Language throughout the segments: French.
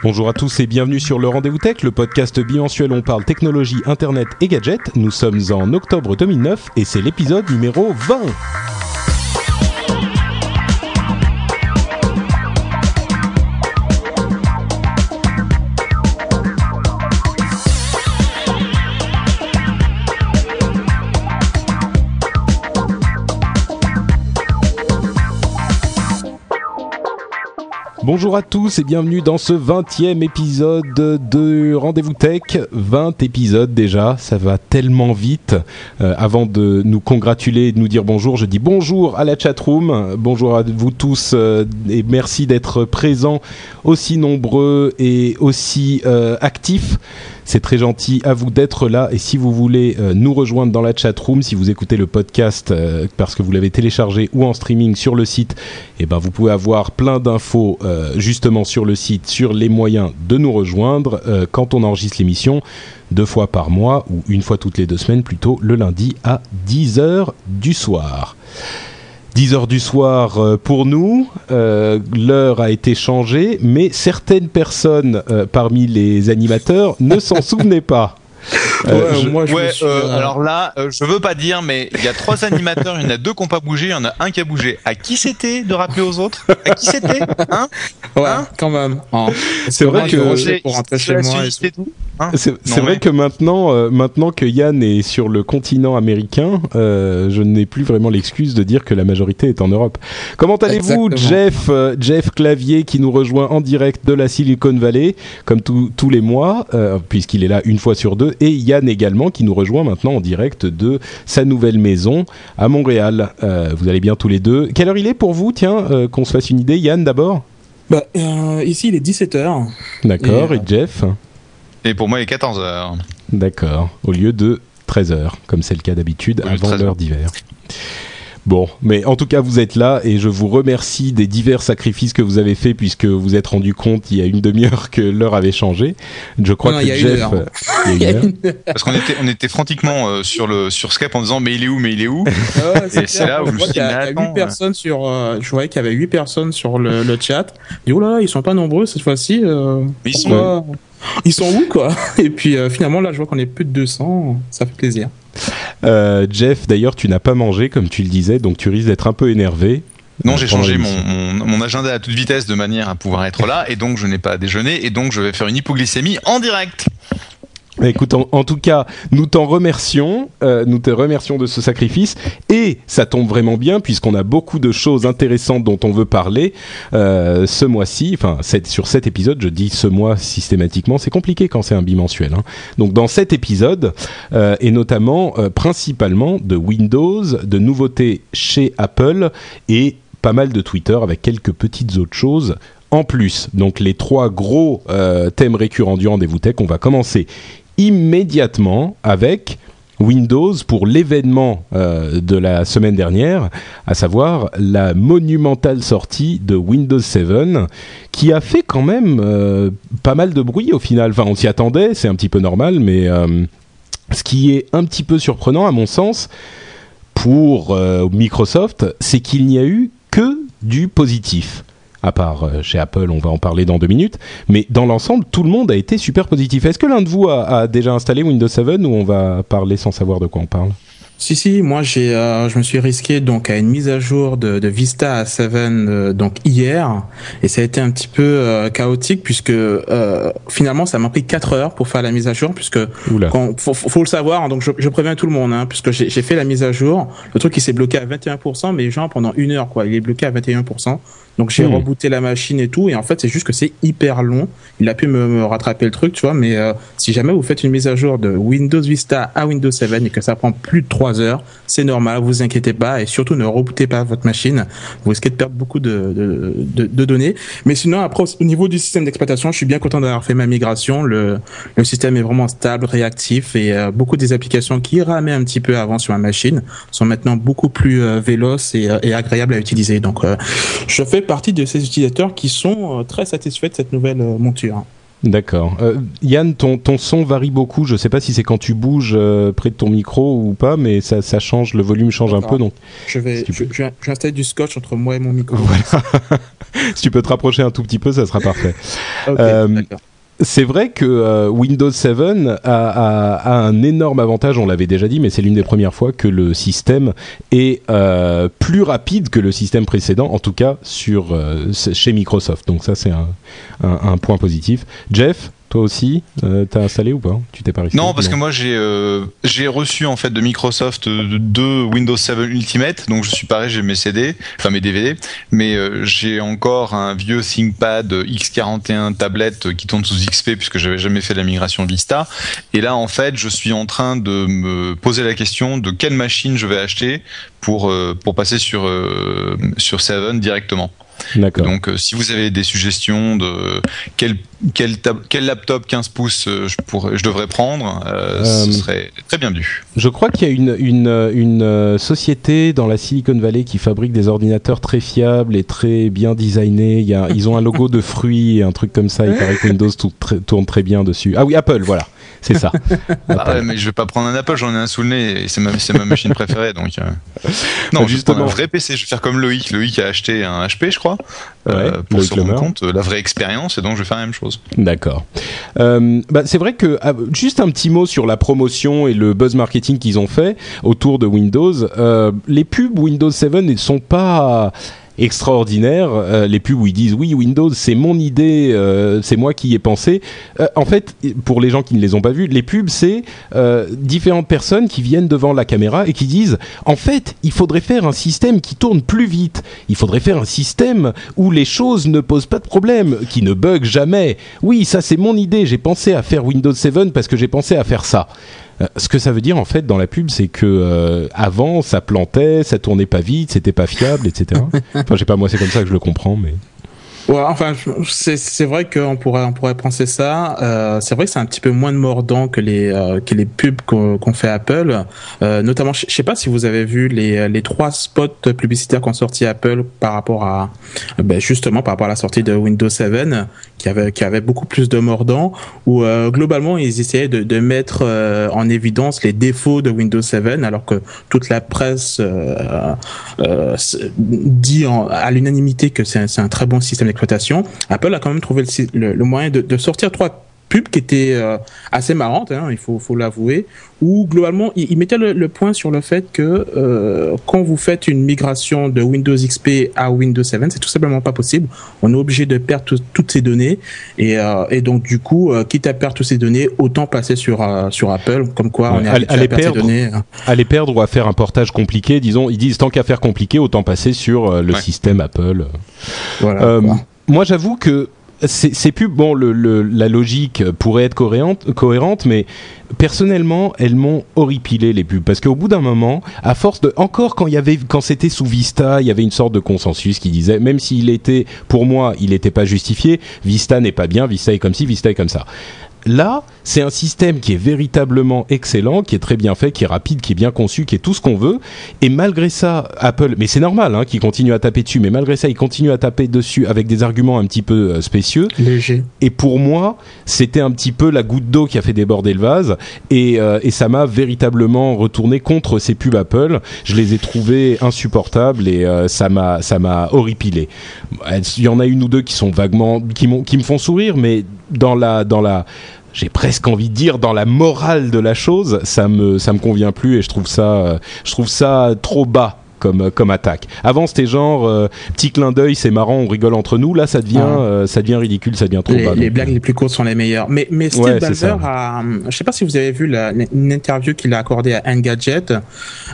Bonjour à tous et bienvenue sur le Rendez-vous Tech, le podcast bimensuel où on parle technologie, internet et gadgets. Nous sommes en octobre 2009 et c'est l'épisode numéro 20. Bonjour à tous et bienvenue dans ce 20e épisode de Rendez-vous Tech. 20 épisodes déjà, ça va tellement vite. Euh, avant de nous congratuler et de nous dire bonjour, je dis bonjour à la chatroom, bonjour à vous tous euh, et merci d'être présents aussi nombreux et aussi euh, actifs. C'est très gentil à vous d'être là. Et si vous voulez euh, nous rejoindre dans la chat room, si vous écoutez le podcast euh, parce que vous l'avez téléchargé ou en streaming sur le site, eh ben vous pouvez avoir plein d'infos euh, justement sur le site, sur les moyens de nous rejoindre quand on enregistre l'émission deux fois par mois ou une fois toutes les deux semaines plutôt le lundi à 10h du soir. 10 heures du soir euh, pour nous. Euh, L'heure a été changée, mais certaines personnes euh, parmi les animateurs ne s'en souvenaient pas. Euh, moi, je suis, euh, alors là, euh, je veux pas dire, mais il y a trois animateurs, il y en a deux qui n'ont pas bougé, il y en a un qui a bougé. À qui c'était de rappeler aux autres? À qui c'était? Hein? Ouais, hein? quand même. Oh. C'est vrai que pour rentrer chez moi. Hein? C'est vrai que maintenant, maintenant que Yann est sur le continent américain, je n'ai plus vraiment l'excuse de dire que la majorité est en Europe. Comment allez-vous, Jeff, Jeff Clavier, qui nous rejoint en direct de la Silicon Valley, comme tous les mois, puisqu'il est là une fois sur deux, et Yann également qui nous rejoint maintenant en direct de sa nouvelle maison à Montréal. Euh, vous allez bien tous les deux. Quelle heure il est pour vous? Tiens, euh, qu'on se fasse une idée. Yann d'abord? Bah, euh, Ici il est 17h. D'accord, et, Jeff? Et pour moi il est 14h. D'accord, au lieu de 13h, comme c'est le cas d'habitude, avant l'heure d'hiver. Bon, mais en tout cas, vous êtes là et je vous remercie des divers sacrifices que vous avez faits puisque vous vous êtes rendu compte il y a une demi-heure que l'heure avait changé. Je crois que Jeff, parce qu'on était on était frantiquement euh, sur le sur Skype en disant mais il est où mais il est où? Et c'est là où je me suis dit, y a, 8 personnes sur euh, je voyais qu'il y avait 8 personnes sur le, le chat. Et oh là, ils sont pas nombreux cette fois-ci. Euh, ils sont ils sont où quoi? Et puis finalement là, je vois qu'on est plus de 200, ça fait plaisir. Euh, Jeff, d'ailleurs, tu n'as pas mangé, comme tu le disais, donc tu risques d'être un peu énervé. Non, j'ai changé mon, mon, agenda à toute vitesse de manière à pouvoir être là, et donc je n'ai pas déjeuné, et donc je vais faire une hypoglycémie en direct. Écoute, en, tout cas, nous t'en remercions, euh, nous te remercions de ce sacrifice, et ça tombe vraiment bien puisqu'on a beaucoup de choses intéressantes dont on veut parler euh, ce mois-ci. Enfin, sur cet épisode, je dis ce mois systématiquement, c'est compliqué quand c'est un bimensuel. Hein. Donc, dans cet épisode, euh, et notamment, principalement de Windows, de nouveautés chez Apple et pas mal de Twitter avec quelques petites autres choses en plus. Donc les trois gros thèmes récurrents du rendez-vous tech, on va commencer immédiatement avec Windows pour l'événement euh, de la semaine dernière, à savoir la monumentale sortie de Windows 7, qui a fait quand même euh, pas mal de bruit au final. Enfin, on s'y attendait, c'est un petit peu normal, mais euh, ce qui est un petit peu surprenant à mon sens pour Microsoft, c'est qu'il n'y a eu que du positif à part euh, chez Apple, on va en parler dans deux minutes. Mais dans l'ensemble, tout le monde a été super positif. Est-ce que l'un de vous a, déjà installé Windows 7 ou on va parler sans savoir de quoi on parle? Si si, moi j'ai, euh, je me suis risqué donc à une mise à jour de, de Vista à 7 euh, donc hier. Et ça a été un petit peu euh, chaotique puisque finalement ça m'a pris 4 heures pour faire la mise à jour puisque quand, faut, faut, le savoir hein, donc je, je, préviens tout le monde hein, puisque j'ai, fait la mise à jour. Le truc il s'est bloqué à 21% mais genre pendant une heure quoi il est bloqué à 21% donc j'ai hmm. rebooté la machine et tout, et en fait c'est juste que c'est hyper long. Il a pu me, rattraper le truc, tu vois, mais si jamais vous faites une mise à jour de Windows Vista à Windows 7 et que ça prend plus de 3 heures, c'est normal, vous inquiétez pas, et surtout ne rebootez pas votre machine, vous risquez de perdre beaucoup de, données. Mais sinon, après, au niveau du système d'exploitation, je suis bien content d'avoir fait ma migration. Le, système est vraiment stable, réactif, et euh, beaucoup des applications qui ramaient un petit peu avant sur ma machine sont maintenant beaucoup plus euh, véloces et, et, agréables à utiliser. Donc je fais partie de ces utilisateurs qui sont euh, très satisfaits de cette nouvelle euh, monture. D'accord. Euh, Yann, ton, ton son varie beaucoup. Je ne sais pas si c'est quand tu bouges euh, près de ton micro ou pas, mais ça, ça change, le volume change un peu. Donc, je vais, je, installer du scotch entre moi et mon micro. Voilà. si tu peux te rapprocher un tout petit peu, ça sera parfait. okay, euh, c'est vrai que euh, Windows 7 a, un énorme avantage, on l'avait déjà dit, mais c'est l'une des premières fois que le système est euh, plus rapide que le système précédent, en tout cas sur, euh, chez Microsoft. Donc ça, c'est un, point positif. Jeff, toi aussi, euh, t'as installé ou pas? Tu t'es pas Non, parce que moi j'ai euh, j'ai reçu en fait de Microsoft euh, deux Windows 7 Ultimate, donc je suis pareil, j'ai mes CD, enfin mes DVD, mais euh, j'ai encore un vieux ThinkPad X41 tablette qui tourne sous XP puisque j'avais jamais fait la migration Vista. Et là en fait, je suis en train de me poser la question de quelle machine je vais acheter pour pour passer sur sur 7 directement. Donc, euh, si vous avez des suggestions de quel, quel, quel laptop 15 pouces euh, je, pourrais, je devrais prendre, euh, ce serait très bien vu. Je crois qu'il y a une, une, une, société dans la Silicon Valley qui fabrique des ordinateurs très fiables et très bien designés. Il y a, ils ont un logo de fruits et un truc comme ça. Il paraît que Windows tourne très bien dessus. Ah oui, Apple, voilà. C'est ça. bah ouais, mais je vais pas prendre un Apple, j'en ai un sous le nez et c'est ma, ma machine préférée. Donc, euh... Non, bah, justement, un vrai PC. Je vais faire comme Loïc. Loïc a acheté un HP, je crois, euh, ouais, pour se rendre compte la vraie expérience et donc je vais faire la même chose. D'accord. Euh, bah, c'est vrai que ah, juste un petit mot sur la promotion et le buzz marketing qu'ils ont fait autour de Windows. Euh, les pubs Windows 7 ne sont pas extraordinaire. Euh, les pubs où ils disent oui Windows c'est mon idée, euh, c'est moi qui y ai pensé. Euh, en fait, pour les gens qui ne les ont pas vus, les pubs c'est euh, différentes personnes qui viennent devant la caméra et qui disent en fait il faudrait faire un système qui tourne plus vite. Il faudrait faire un système où les choses ne posent pas de problème, qui ne bug jamais. Oui ça c'est mon idée. J'ai pensé à faire Windows 7 parce que j'ai pensé à faire ça. Euh, ce que ça veut dire en fait dans la pub, c'est que euh, avant ça plantait, ça tournait pas vite, c'était pas fiable, etc. enfin, je sais pas, moi c'est comme ça que je le comprends, mais. Ouais, enfin, c'est vrai qu'on pourrait, on pourrait penser ça. Euh, c'est vrai que c'est un petit peu moins de mordant que les, euh, que les pubs qu'on fait Apple. Euh, notamment, je sais pas si vous avez vu les, les trois spots publicitaires qu'ont sorti Apple par rapport à, ben justement, par rapport à la sortie de Windows 7, qui avait, qui avait beaucoup plus de mordant, où globalement, ils essayaient de, de mettre en évidence les défauts de Windows 7, alors que toute la presse dit à l'unanimité que c'est un très bon système Apple a quand même trouvé le, le, moyen de, de, sortir trois pubs qui étaient euh, assez marrantes, hein, il faut, faut l'avouer, où globalement il, il mettait le, le, point sur le fait que euh, quand vous faites une migration de Windows XP à Windows 7, c'est tout simplement pas possible. On est obligé de perdre tout, toutes ces données et, euh, et, donc du coup, quitte à perdre toutes ces données, autant passer sur sur Apple, comme quoi on est à, à, les perdre, ces données. Hein. À les perdre ou à faire un portage compliqué, disons, ils disent tant qu'à faire compliqué, autant passer sur le ouais. système Apple. Voilà moi, j'avoue que ces pubs, bon, la logique pourrait être cohérente, cohérente mais personnellement, elles m'ont horripilé les pubs parce qu'au bout d'un moment, à force de, encore quand il y avait, quand c'était sous Vista, il y avait une sorte de consensus qui disait, même s'il était, pour moi, il n'était pas justifié, Vista n'est pas bien, Vista est comme ci, Vista est comme ça. Là, c'est un système qui est véritablement excellent, qui est très bien fait, qui est rapide, qui est bien conçu, qui est tout ce qu'on veut. Et malgré ça, Apple, mais c'est normal hein, qu'il continue à taper dessus, mais malgré ça, il continue à taper dessus avec des arguments un petit peu euh, spécieux. Léger. Et pour moi, c'était un petit peu la goutte d'eau qui a fait déborder le vase. Et, euh, et ça m'a véritablement retourné contre ces pubs Apple. Je les ai trouvés insupportables et euh, ça m'a ça m'a horripilé. Il y en a une ou deux qui sont vaguement qui, qui me font sourire, mais dans la dans la j'ai presque envie de dire dans la morale de la chose, ça me me convient plus et je trouve ça trop bas comme comme attaque. Avant c'était genre euh, petit clin d'œil, c'est marrant, on rigole entre nous. Là ça devient ah. euh, ça devient ridicule, ça devient trop les, bas. Les blagues les plus courtes sont les meilleures. Mais mais Steve ouais, Ballmer a, je sais pas si vous avez vu la, une interview qu'il a accordée à Engadget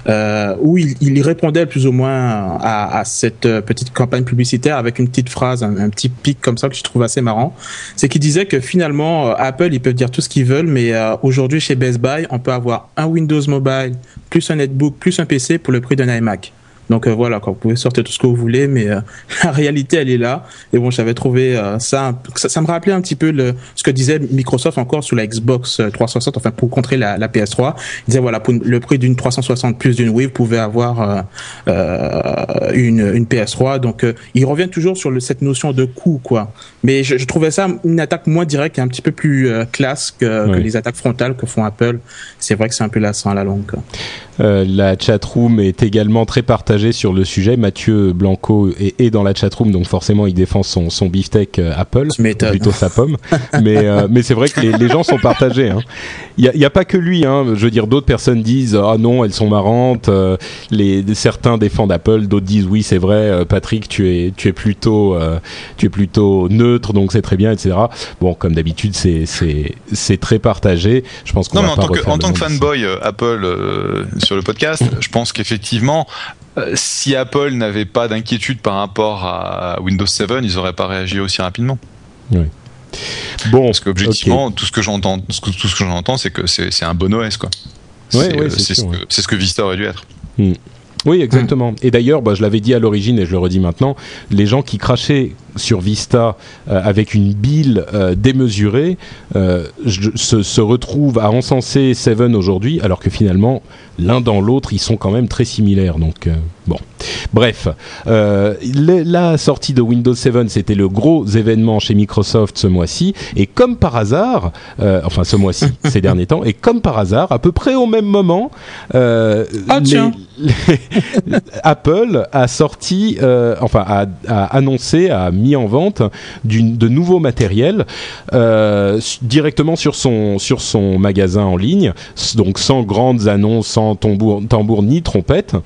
euh, où il, il répondait plus ou moins à, à, cette petite campagne publicitaire avec une petite phrase, un, un petit pic comme ça que je trouve assez marrant. C'est qu'il disait que finalement euh, Apple ils peuvent dire tout ce qu'ils veulent, mais euh, aujourd'hui chez Best Buy on peut avoir un Windows Mobile plus un netbook plus un PC pour le prix d'un iMac. Donc euh, voilà, quoi, vous pouvez sortir tout ce que vous voulez, mais euh, la réalité, elle est là. Et bon, j'avais trouvé euh, ça, ça, me rappelait un petit peu le, ce que disait Microsoft encore sur la Xbox 360, enfin pour contrer la, la PS3. Il disait voilà, pour le prix d'une 360 plus d'une Wii, vous pouvez avoir une, une PS3. Donc ils reviennent toujours sur le, cette notion de coût, quoi. Mais je, je, trouvais ça une attaque moins directe et un petit peu plus classe que, que, les attaques frontales que font Apple. C'est vrai que c'est un peu lassant à la longue. Euh, la chatroom est également très partagée sur le sujet. Mathieu Blanco est, est dans la chatroom, donc forcément il défend son, son beefsteak euh, Apple, plutôt sa pomme. mais euh, mais c'est vrai que les, les, gens sont partagés. Hein. Il n'y a, a, pas que lui. Hein. Je veux dire, d'autres personnes disent ah non, elles sont marrantes. les certains défendent Apple, d'autres disent oui, c'est vrai. Patrick, tu es tu es plutôt tu es plutôt neutre, donc c'est très bien, etc. Bon, comme d'habitude, c'est c'est c'est très partagé. Je pense qu'on non, va mais en tant que, en tant que fanboy Apple sur le podcast, je pense qu'effectivement, euh, si Apple n'avait pas d'inquiétude par rapport à Windows 7, ils n'auraient pas réagi aussi rapidement. Oui. Bon, parce qu'objectivement, tout ce que j'entends, tout ce que j'entends, c'est que c'est un bon OS, quoi. Ouais, c'est ce, ce, que Vista aurait dû être. Hmm. Oui, exactement. Mm. Et d'ailleurs, bah, je l'avais dit à l'origine et je le redis maintenant, les gens qui crachaient sur Vista euh, avec une bile euh, démesurée euh, se, se, retrouvent à encenser Seven aujourd'hui, alors que finalement, l'un dans l'autre, ils sont quand même très similaires. Donc, euh, bon. Bref, euh, la sortie de Windows 7, c'était le gros événement chez Microsoft ce mois-ci. Et comme par hasard, euh, enfin ce mois-ci, ces derniers temps, et comme par hasard, à peu près au même moment, ah, les, les, Apple a sorti, enfin a, annoncé, a mis en vente de nouveaux matériels directement sur son, magasin en ligne, donc sans grandes annonces, sans tambour, ni trompette.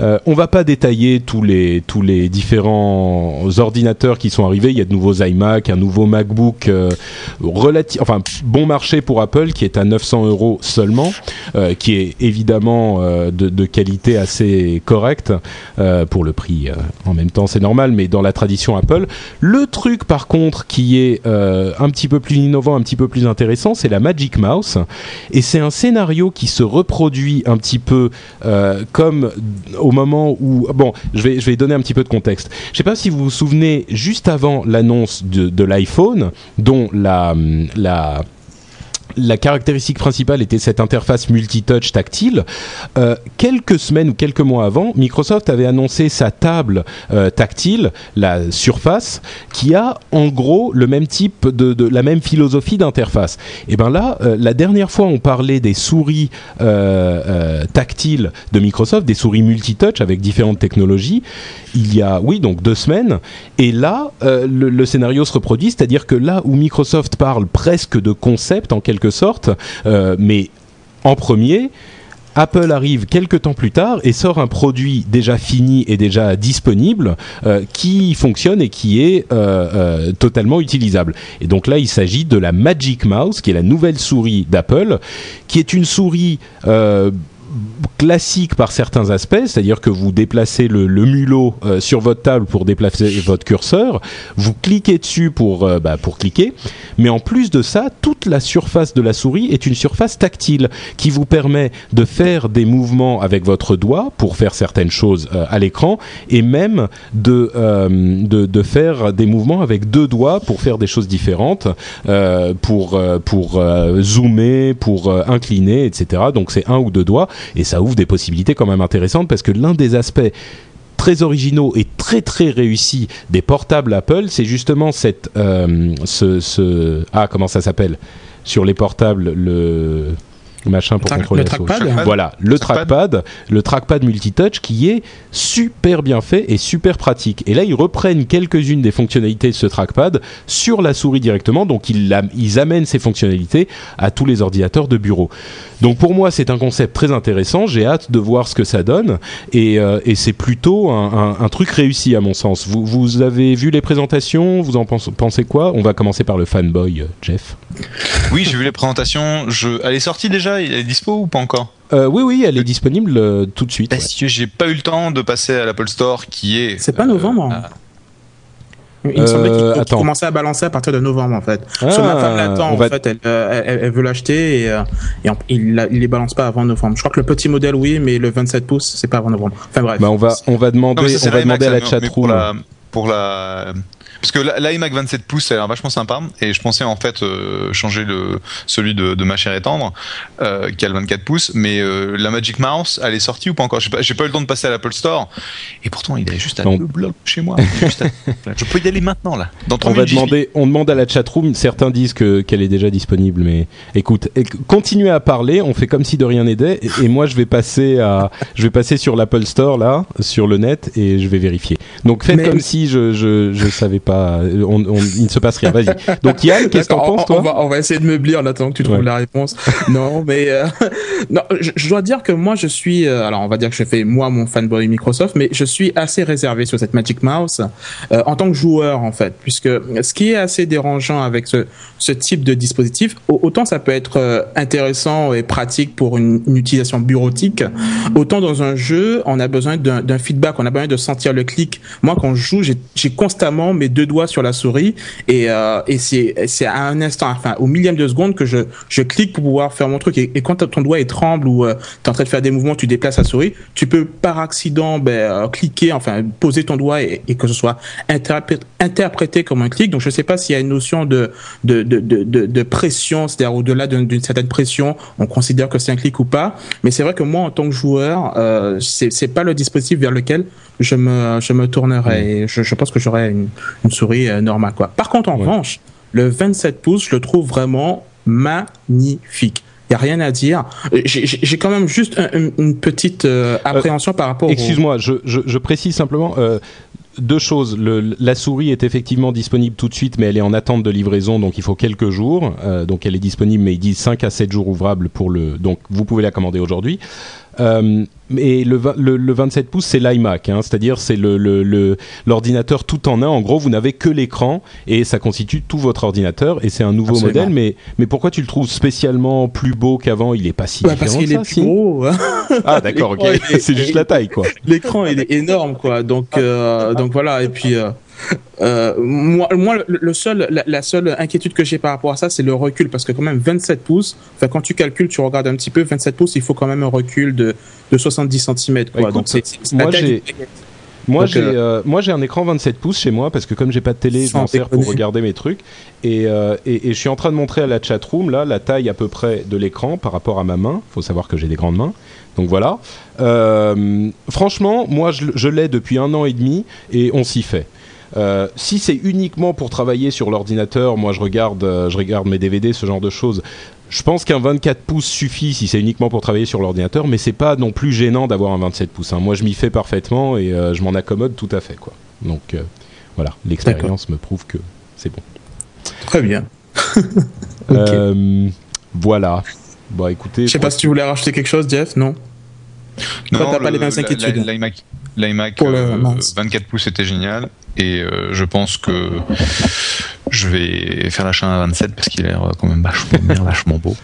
Euh, on va pas détailler tous les tous les différents ordinateurs qui sont arrivés. Il y a de nouveaux iMac, un nouveau MacBook euh, relatif, bon marché pour Apple qui est à 900 euros seulement, euh, qui est évidemment euh, de, de, qualité assez correcte euh, pour le prix. Euh, en même temps, c'est normal, mais dans la tradition Apple, le truc par contre qui est un petit peu plus innovant, un petit peu plus intéressant, c'est la Magic Mouse, et c'est un scénario qui se reproduit un petit peu euh, comme au moment où bon je vais je vais donner un petit peu de contexte je sais pas si vous vous souvenez juste avant l'annonce de, de l'iPhone dont la la la caractéristique principale était cette interface multitouch tactile. Euh, quelques semaines ou quelques mois avant, Microsoft avait annoncé sa table euh, tactile, la Surface, qui a en gros le même type de, la même philosophie d'interface. Et ben là, euh, la dernière fois, on parlait des souris tactiles de Microsoft, des souris multitouch avec différentes technologies. Il y a, oui, donc deux semaines. Et là, le, le scénario se reproduit, c'est-à-dire que là où Microsoft parle presque de concept en quelque sorte, euh, mais en premier, Apple arrive quelques temps plus tard et sort un produit déjà fini et déjà disponible euh, qui fonctionne et qui est euh, totalement utilisable. Et donc là, il s'agit de la Magic Mouse, qui est la nouvelle souris d'Apple, qui est une souris classique par certains aspects, c'est-à-dire que vous déplacez le, mulot euh, sur votre table pour déplacer votre curseur, vous cliquez dessus pour, euh, bah, pour cliquer, mais en plus de ça, toute la surface de la souris est une surface tactile qui vous permet de faire des mouvements avec votre doigt pour faire certaines choses euh, à l'écran et même de, de, de, faire des mouvements avec deux doigts pour faire des choses différentes, pour, pour zoomer, pour incliner, etc. Donc c'est un ou deux doigts et ça ouvre des possibilités quand même intéressantes parce que l'un des aspects très originaux et très très réussis des portables Apple, c'est justement cette euh, ce, ce ah comment ça s'appelle? Sur les portables le machin pour contrôler le la souris. trackpad? Voilà, le trackpad, le trackpad multitouch qui est super bien fait et super pratique. Et là, ils reprennent quelques-unes des fonctionnalités de ce trackpad sur la souris directement, donc ils, ils amènent ces fonctionnalités à tous les ordinateurs de bureau. Donc pour moi, c'est un concept très intéressant. J'ai hâte de voir ce que ça donne et, euh, et c'est plutôt un, un, un, truc réussi à mon sens. Vous, vous avez vu les présentations? Vous en pensez, pensez quoi? On va commencer par le fanboy, euh, Jeff. Oui, j'ai vu les présentations. Je... Elle est sortie déjà? Elle est dispo ou pas encore? Euh, oui, oui, elle est disponible euh, tout de suite. Parce ouais. que j'ai pas eu le temps de passer à l'Apple Store qui est. C'est pas novembre. Euh, Il me semblait qu'il commençait à balancer à partir de novembre en fait. Ah, ma femme l'attend en fait, elle, elle, veut l'acheter et, et il, il les balance pas avant novembre. Je crois que le petit modèle oui, mais le 27 pouces c'est pas avant novembre. Enfin bref. Bah, on va on va demander on va demander à la chatroom pour la parce que l'iMac 27 pouces ça a l'air vachement sympa. Et je pensais en fait euh, changer le celui de, de ma chère et tendre euh, qui a le 24 pouces. Mais euh, la Magic Mouse elle est sortie ou pas encore? J'ai pas, pas eu le temps de passer à l'Apple Store. Et pourtant il est juste à deux blocs chez moi. Je peux y aller maintenant là. Dans on va demander on demande à la chatroom. Certains disent que qu'elle est déjà disponible mais écoute continuez à parler. On fait comme si de rien n'était. Et, moi je vais passer à je vais passer sur l'Apple Store là sur le net et je vais vérifier. Donc faites comme si je, je je savais pas il ne se passe rien. Vas-y. Donc Yann, qu'est-ce que t'en penses toi on va, on va essayer de meubler en attendant que tu trouves la réponse. non, mais euh, non, je, dois dire que moi je suis, euh, alors on va dire que je fais moi mon fanboy Microsoft, mais je suis assez réservé sur cette Magic Mouse euh, en tant que joueur en fait, puisque ce qui est assez dérangeant avec ce, ce type de dispositif, autant ça peut être intéressant et pratique pour une, une utilisation bureautique, autant dans un jeu on a besoin d'un feedback, on a besoin de sentir le clic. Moi quand je joue, j'ai constamment mes deux doigts sur la souris et, euh, et c'est à un instant, enfin au millième de seconde que je je clique pour pouvoir faire mon truc et, quand ton doigt est tremble ou euh, tu es en train de faire des mouvements, tu déplaces la souris, tu peux par accident ben, euh, cliquer, enfin poser ton doigt et, que ce soit interprété, comme un clic. Donc je sais pas s'il y a une notion de de de de, pression, c'est-à-dire au-delà d'une certaine pression, on considère que c'est un clic ou pas. Mais c'est vrai que moi en tant que joueur, euh, c'est pas le dispositif vers lequel je me je me tournerai. Mm. Et je, je pense que j'aurai une, une souris euh, normale quoi. Par contre en revanche, le 27 pouces, je le trouve vraiment magnifique. Il y a rien à dire. J'ai quand même juste une petite euh, appréhension par rapport. Excuse-moi, je, je, je, précise simplement. Euh, deux choses. Le, la souris est effectivement disponible tout de suite, mais elle est en attente de livraison, donc il faut quelques jours. Euh, donc elle est disponible, mais ils disent 5 à 7 jours ouvrables pour le. Donc vous pouvez la commander aujourd'hui. Euh, et le, le, 27 pouces, c'est l'iMac, hein, c'est-à-dire c'est l'ordinateur le, tout en un. En gros, vous n'avez que l'écran et ça constitue tout votre ordinateur. Et c'est un nouveau modèle. Mais, mais pourquoi tu le trouves spécialement plus beau qu'avant? Il est pas si bah, Parce qu'il est plus gros. Hein. ah d'accord, ok. c'est juste la taille, quoi. L'écran, il est énorme, quoi. Donc, euh, donc voilà. Et puis. Euh, euh, moi, moi, le seul, la, seule inquiétude que j'ai par rapport à ça, c'est le recul, parce que quand même 27 pouces. Enfin, quand tu calcules, tu regardes un petit peu, 27 pouces, il faut quand même un recul de, de 70 cm. Quoi. Donc c'est moi j'ai moi j'ai euh, euh, moi j'ai un écran 27 pouces chez moi parce que comme j'ai pas de télé, je m'en sers pour regarder mes trucs et, et, et, je suis en train de montrer à la chatroom là la taille à peu près de l'écran par rapport à ma main. Faut savoir que j'ai des grandes mains. Donc voilà. franchement, moi je, je l'ai depuis un an et demi et on s'y fait. Euh, si c'est uniquement pour travailler sur l'ordinateur, moi je regarde, euh, je regarde mes DVD, ce genre de choses. Je pense qu'un 24 pouces suffit si c'est uniquement pour travailler sur l'ordinateur, mais c'est pas non plus gênant d'avoir un 27 pouces. Hein. Moi, je m'y fais parfaitement et euh, je m'en accommode tout à fait, quoi. Donc voilà, l'expérience me prouve que c'est bon. Très bien. voilà. Bon, écoutez. Je sais pas si tu voulais rajouter quelque chose, Jeff. Non? Non, t'as pas les mêmes inquiétudes. L'iMac 24 pouces était génial. Et euh, je pense que je vais faire l'achat à 27 parce qu'il a l'air quand même vachement bien, vachement beau.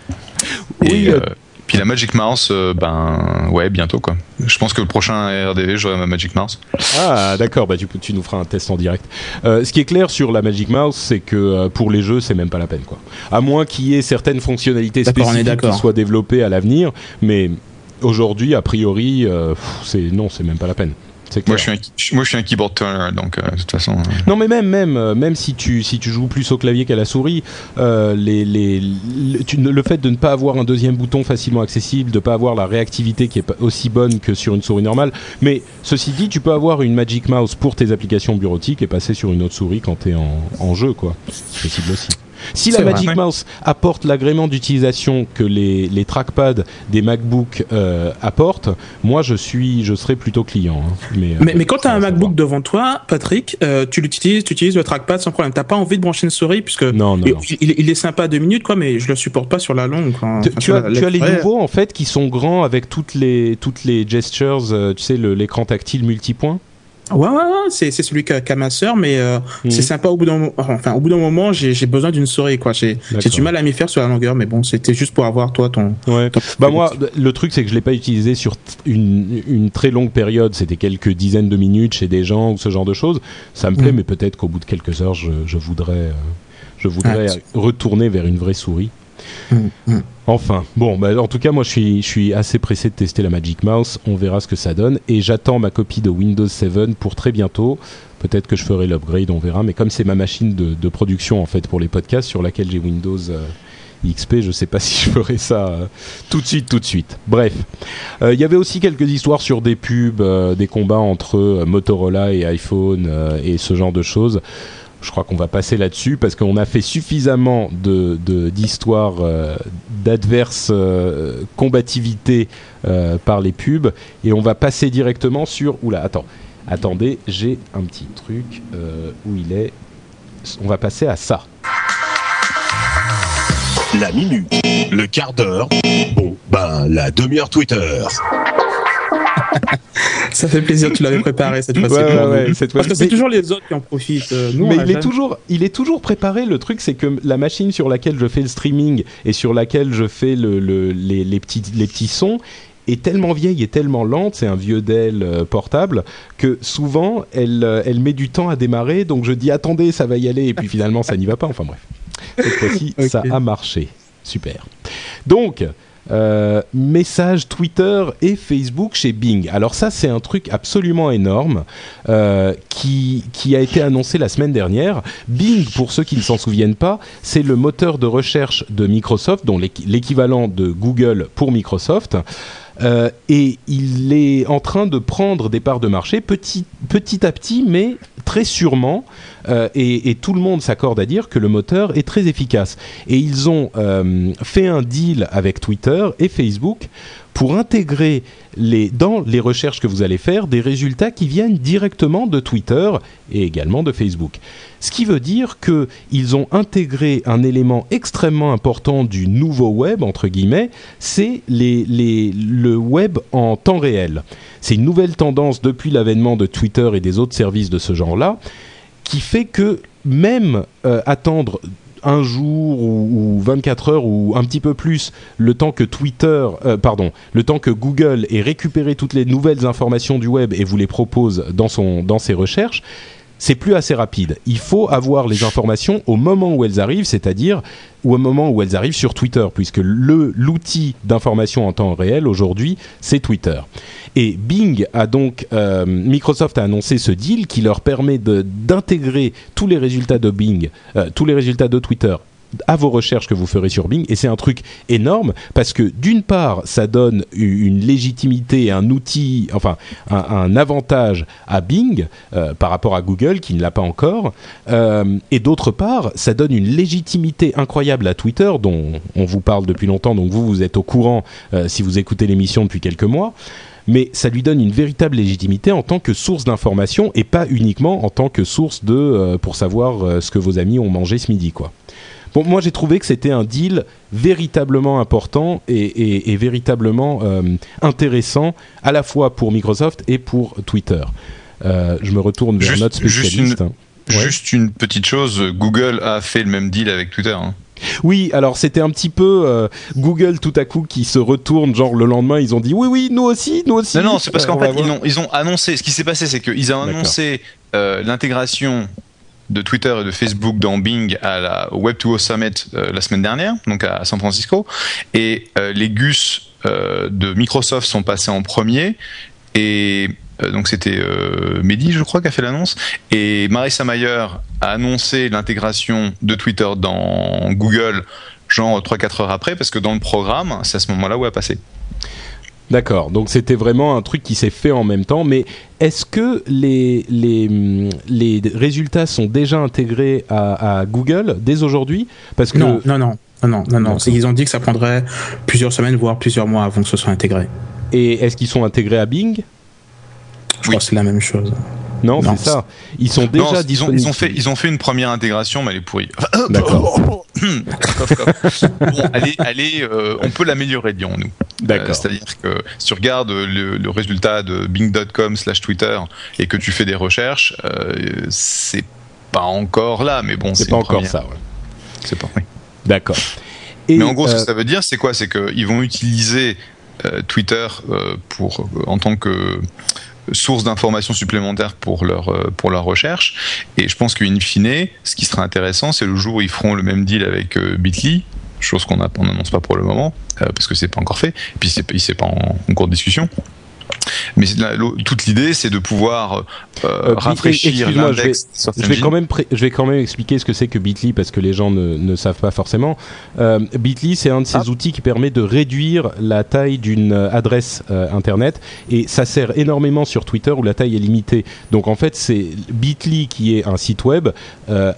Et euh, puis la Magic Mouse, euh, ben ouais, bientôt quoi. Je pense que le prochain RDV, j'aurai ma Magic Mouse. Ah d'accord, bah tu, tu nous feras un test en direct. ce qui est clair sur la Magic Mouse, c'est que pour les jeux, c'est même pas la peine quoi. À moins qu'il y ait certaines fonctionnalités spécifiques qui soient développées à l'avenir, mais aujourd'hui, a priori, c'est non, c'est même pas la peine. Moi je, suis un, moi je suis un keyboard turner donc euh, de toute façon. Euh. Non mais même même euh, même si tu si tu joues plus au clavier qu'à la souris, les, les le, le fait de ne pas avoir un deuxième bouton facilement accessible, de pas avoir la réactivité qui est aussi bonne que sur une souris normale. Mais ceci dit, tu peux avoir une Magic Mouse pour tes applications bureautiques et passer sur une autre souris quand tu es en, en jeu quoi. C'est possible aussi. Si la Magic Mouse apporte l'agrément d'utilisation que les, les trackpads des MacBook euh, apportent, moi je suis, je serais plutôt client. Hein. Mais, euh, mais, quand tu as un MacBook devant toi, Patrick, euh, tu l'utilises, tu utilises le trackpad sans problème. T'as pas envie de brancher une souris puisque non, non, il, est sympa deux minutes quoi, mais je le supporte pas sur la longue. tu, as, tu as, les nouveaux en fait qui sont grands avec toutes les toutes les gestures, tu sais l'écran tactile multipoint. Ouais, ouais, ouais, c'est, celui qu'a, ma sœur, mais euh, mhm. c'est sympa au bout d'un enfin, au bout d'un moment, j'ai, besoin d'une souris, quoi. J'ai, du mal à m'y faire sur la longueur, mais bon, c'était juste pour avoir toi ton. Ouais. bah moi, le truc c'est que je l'ai pas utilisé sur une, une très longue période. C'était quelques dizaines de minutes chez des gens ou ce genre de choses. Ça me plaît, mhm. mais peut-être qu'au bout de quelques heures, je, je voudrais, euh, je voudrais ah, retourner vers une vraie souris. Mhm. Enfin, bon, bah, en tout cas, moi je suis, assez pressé de tester la Magic Mouse. On verra ce que ça donne. Et j'attends ma copie de Windows 7 pour très bientôt. Peut-être que je ferai l'upgrade, on verra. Mais comme c'est ma machine de, production en fait pour les podcasts sur laquelle j'ai Windows euh, XP, je sais pas si je ferai ça euh, tout de suite, tout de suite. Bref, euh, il y avait aussi quelques histoires sur des pubs, des combats entre Motorola et iPhone et ce genre de choses je crois qu'on va passer là-dessus parce qu'on a fait suffisamment de, d'histoires euh, d'adverse euh, combativité euh, par les pubs et on va passer directement sur. Oula, attends, attendez, j'ai un petit truc où il est. On va passer à ça. La minute, le quart d'heure, bon, ben la demi-heure Twitter. Ça fait plaisir, tu l'avais préparé cette fois-ci. Parce que c'est toujours les autres qui en profitent. Euh, mais il est, toujours, il est toujours préparé. Le truc, c'est que la machine sur laquelle je fais le streaming et sur laquelle je fais le, les, petits, les petits sons est tellement vieille et tellement lente, c'est un vieux Dell euh, portable, que souvent elle, euh, elle met du temps à démarrer. Donc je dis attendez, ça va y aller, et puis finalement ça n'y va pas. Enfin bref, cette fois-ci ça a marché. Super. Donc, euh, messages Twitter et Facebook chez Bing. Alors ça, c'est un truc absolument énorme euh, qui, qui a été annoncé la semaine dernière. Bing, pour ceux qui ne s'en souviennent pas, c'est le moteur de recherche de Microsoft, dont l'équivalent de Google pour Microsoft. Euh, et il est en train de prendre des parts de marché petit, petit à petit, mais très sûrement. Euh, et, tout le monde s'accorde à dire que le moteur est très efficace. Et ils ont euh, fait un deal avec Twitter et Facebook pour intégrer dans les recherches que vous allez faire des résultats qui viennent directement de Twitter et également de Facebook. Ce qui veut dire qu'ils ont intégré un élément extrêmement important du nouveau web, entre guillemets, c'est le web en temps réel. C'est une nouvelle tendance depuis l'avènement de Twitter et des autres services de ce genre-là, qui fait que même euh, attendre un jour ou, 24 heures ou un petit peu plus le temps que Twitter, euh, pardon, le temps que Google ait récupéré toutes les nouvelles informations du web et vous les propose dans, son, dans ses recherches, c'est plus assez rapide. Il faut avoir les informations au moment où elles arrivent, c'est-à-dire au moment où elles arrivent sur Twitter, puisque l'outil d'information en temps réel aujourd'hui, c'est Twitter. Et Bing a donc, euh, Microsoft a annoncé ce deal qui leur permet d'intégrer tous les résultats de Bing, euh, tous les résultats de Twitter à vos recherches que vous ferez sur Bing. Et c'est un truc énorme parce que d'une part, ça donne une légitimité, un outil, enfin un, avantage à Bing euh, par rapport à Google qui ne l'a pas encore. Euh, et d'autre part, ça donne une légitimité incroyable à Twitter dont on vous parle depuis longtemps. Donc vous, vous êtes au courant euh, si vous écoutez l'émission depuis quelques mois mais ça lui donne une véritable légitimité en tant que source d'information et pas uniquement en tant que source de pour savoir ce que vos amis ont mangé ce midi quoi moi j'ai trouvé que c'était un deal véritablement important et, véritablement euh, intéressant à la fois pour Microsoft et pour Twitter. Euh, je me retourne vers notre spécialiste. Juste une, petite chose, Google a fait le même deal avec Twitter. Hein. Oui, alors c'était un petit peu euh, Google tout à coup qui se retourne, genre le lendemain ils ont dit oui oui nous aussi, nous aussi. Non non, c'est parce qu'en fait ils ont, ils ont, annoncé, ce qui s'est passé c'est qu'ils ont annoncé l'intégration de Twitter et de Facebook dans Bing à la Web2O Summit euh, la semaine dernière, donc à San Francisco. Et euh, les Gus euh, de Microsoft sont passés en premier. Et donc c'était Mehdi, je crois, qui a fait l'annonce. Et Marissa Mayer a annoncé l'intégration de Twitter dans Google, genre 3-4 heures après, parce que dans le programme, c'est à ce moment-là où elle a passé. D'accord, donc c'était vraiment un truc qui s'est fait en même temps, mais est-ce que les, les, les, résultats sont déjà intégrés à, Google dès aujourd'hui? Parce que non, non, non, non, non, non. Ils ont dit que ça prendrait plusieurs semaines, voire plusieurs mois avant que ce soit intégré. Et est-ce qu'ils sont intégrés à Bing? Je crois que c'est la même chose. Non, c'est ça. Ils sont déjà Non, ils, ont, disponibles. ils ont fait, ils ont fait une première intégration, mais elle est pourrie. D'accord. Bon, allez, allez, euh, on peut l'améliorer, disons nous. D'accord. Euh, C'est-à-dire que si tu regardes le, le résultat de bing.com/slash Twitter et que tu fais des recherches, euh, c'est pas encore là, mais bon, c'est pas encore première. ça. ouais. C'est pas. oui. D'accord. Et, Mais en gros, ce que ça veut dire, c'est quoi? C'est qu'ils vont utiliser euh, Twitter euh, pour, euh, en tant que source d'informations supplémentaires pour leur, euh, pour leur recherche. Et je pense qu'in fine, ce qui sera intéressant, c'est le jour où ils feront le même deal avec euh, Bitly, chose qu'on n'annonce pas pour le moment, euh, parce que c'est pas encore fait, et puis c'est pas en cours de discussion. Mais la- toute l'idée, c'est de pouvoir euh, Euh, rafraîchir excuse-moi, je vais- l'index. Je vais, quand même je vais quand même expliquer ce que c'est que Bitly parce que les gens ne, ne savent pas forcément. Euh, Bitly, c'est un de ces outils qui permet de réduire la taille d'une adresse euh, internet et ça sert énormément sur Twitter où la taille est limitée. Donc en fait, c'est Bitly qui est un site web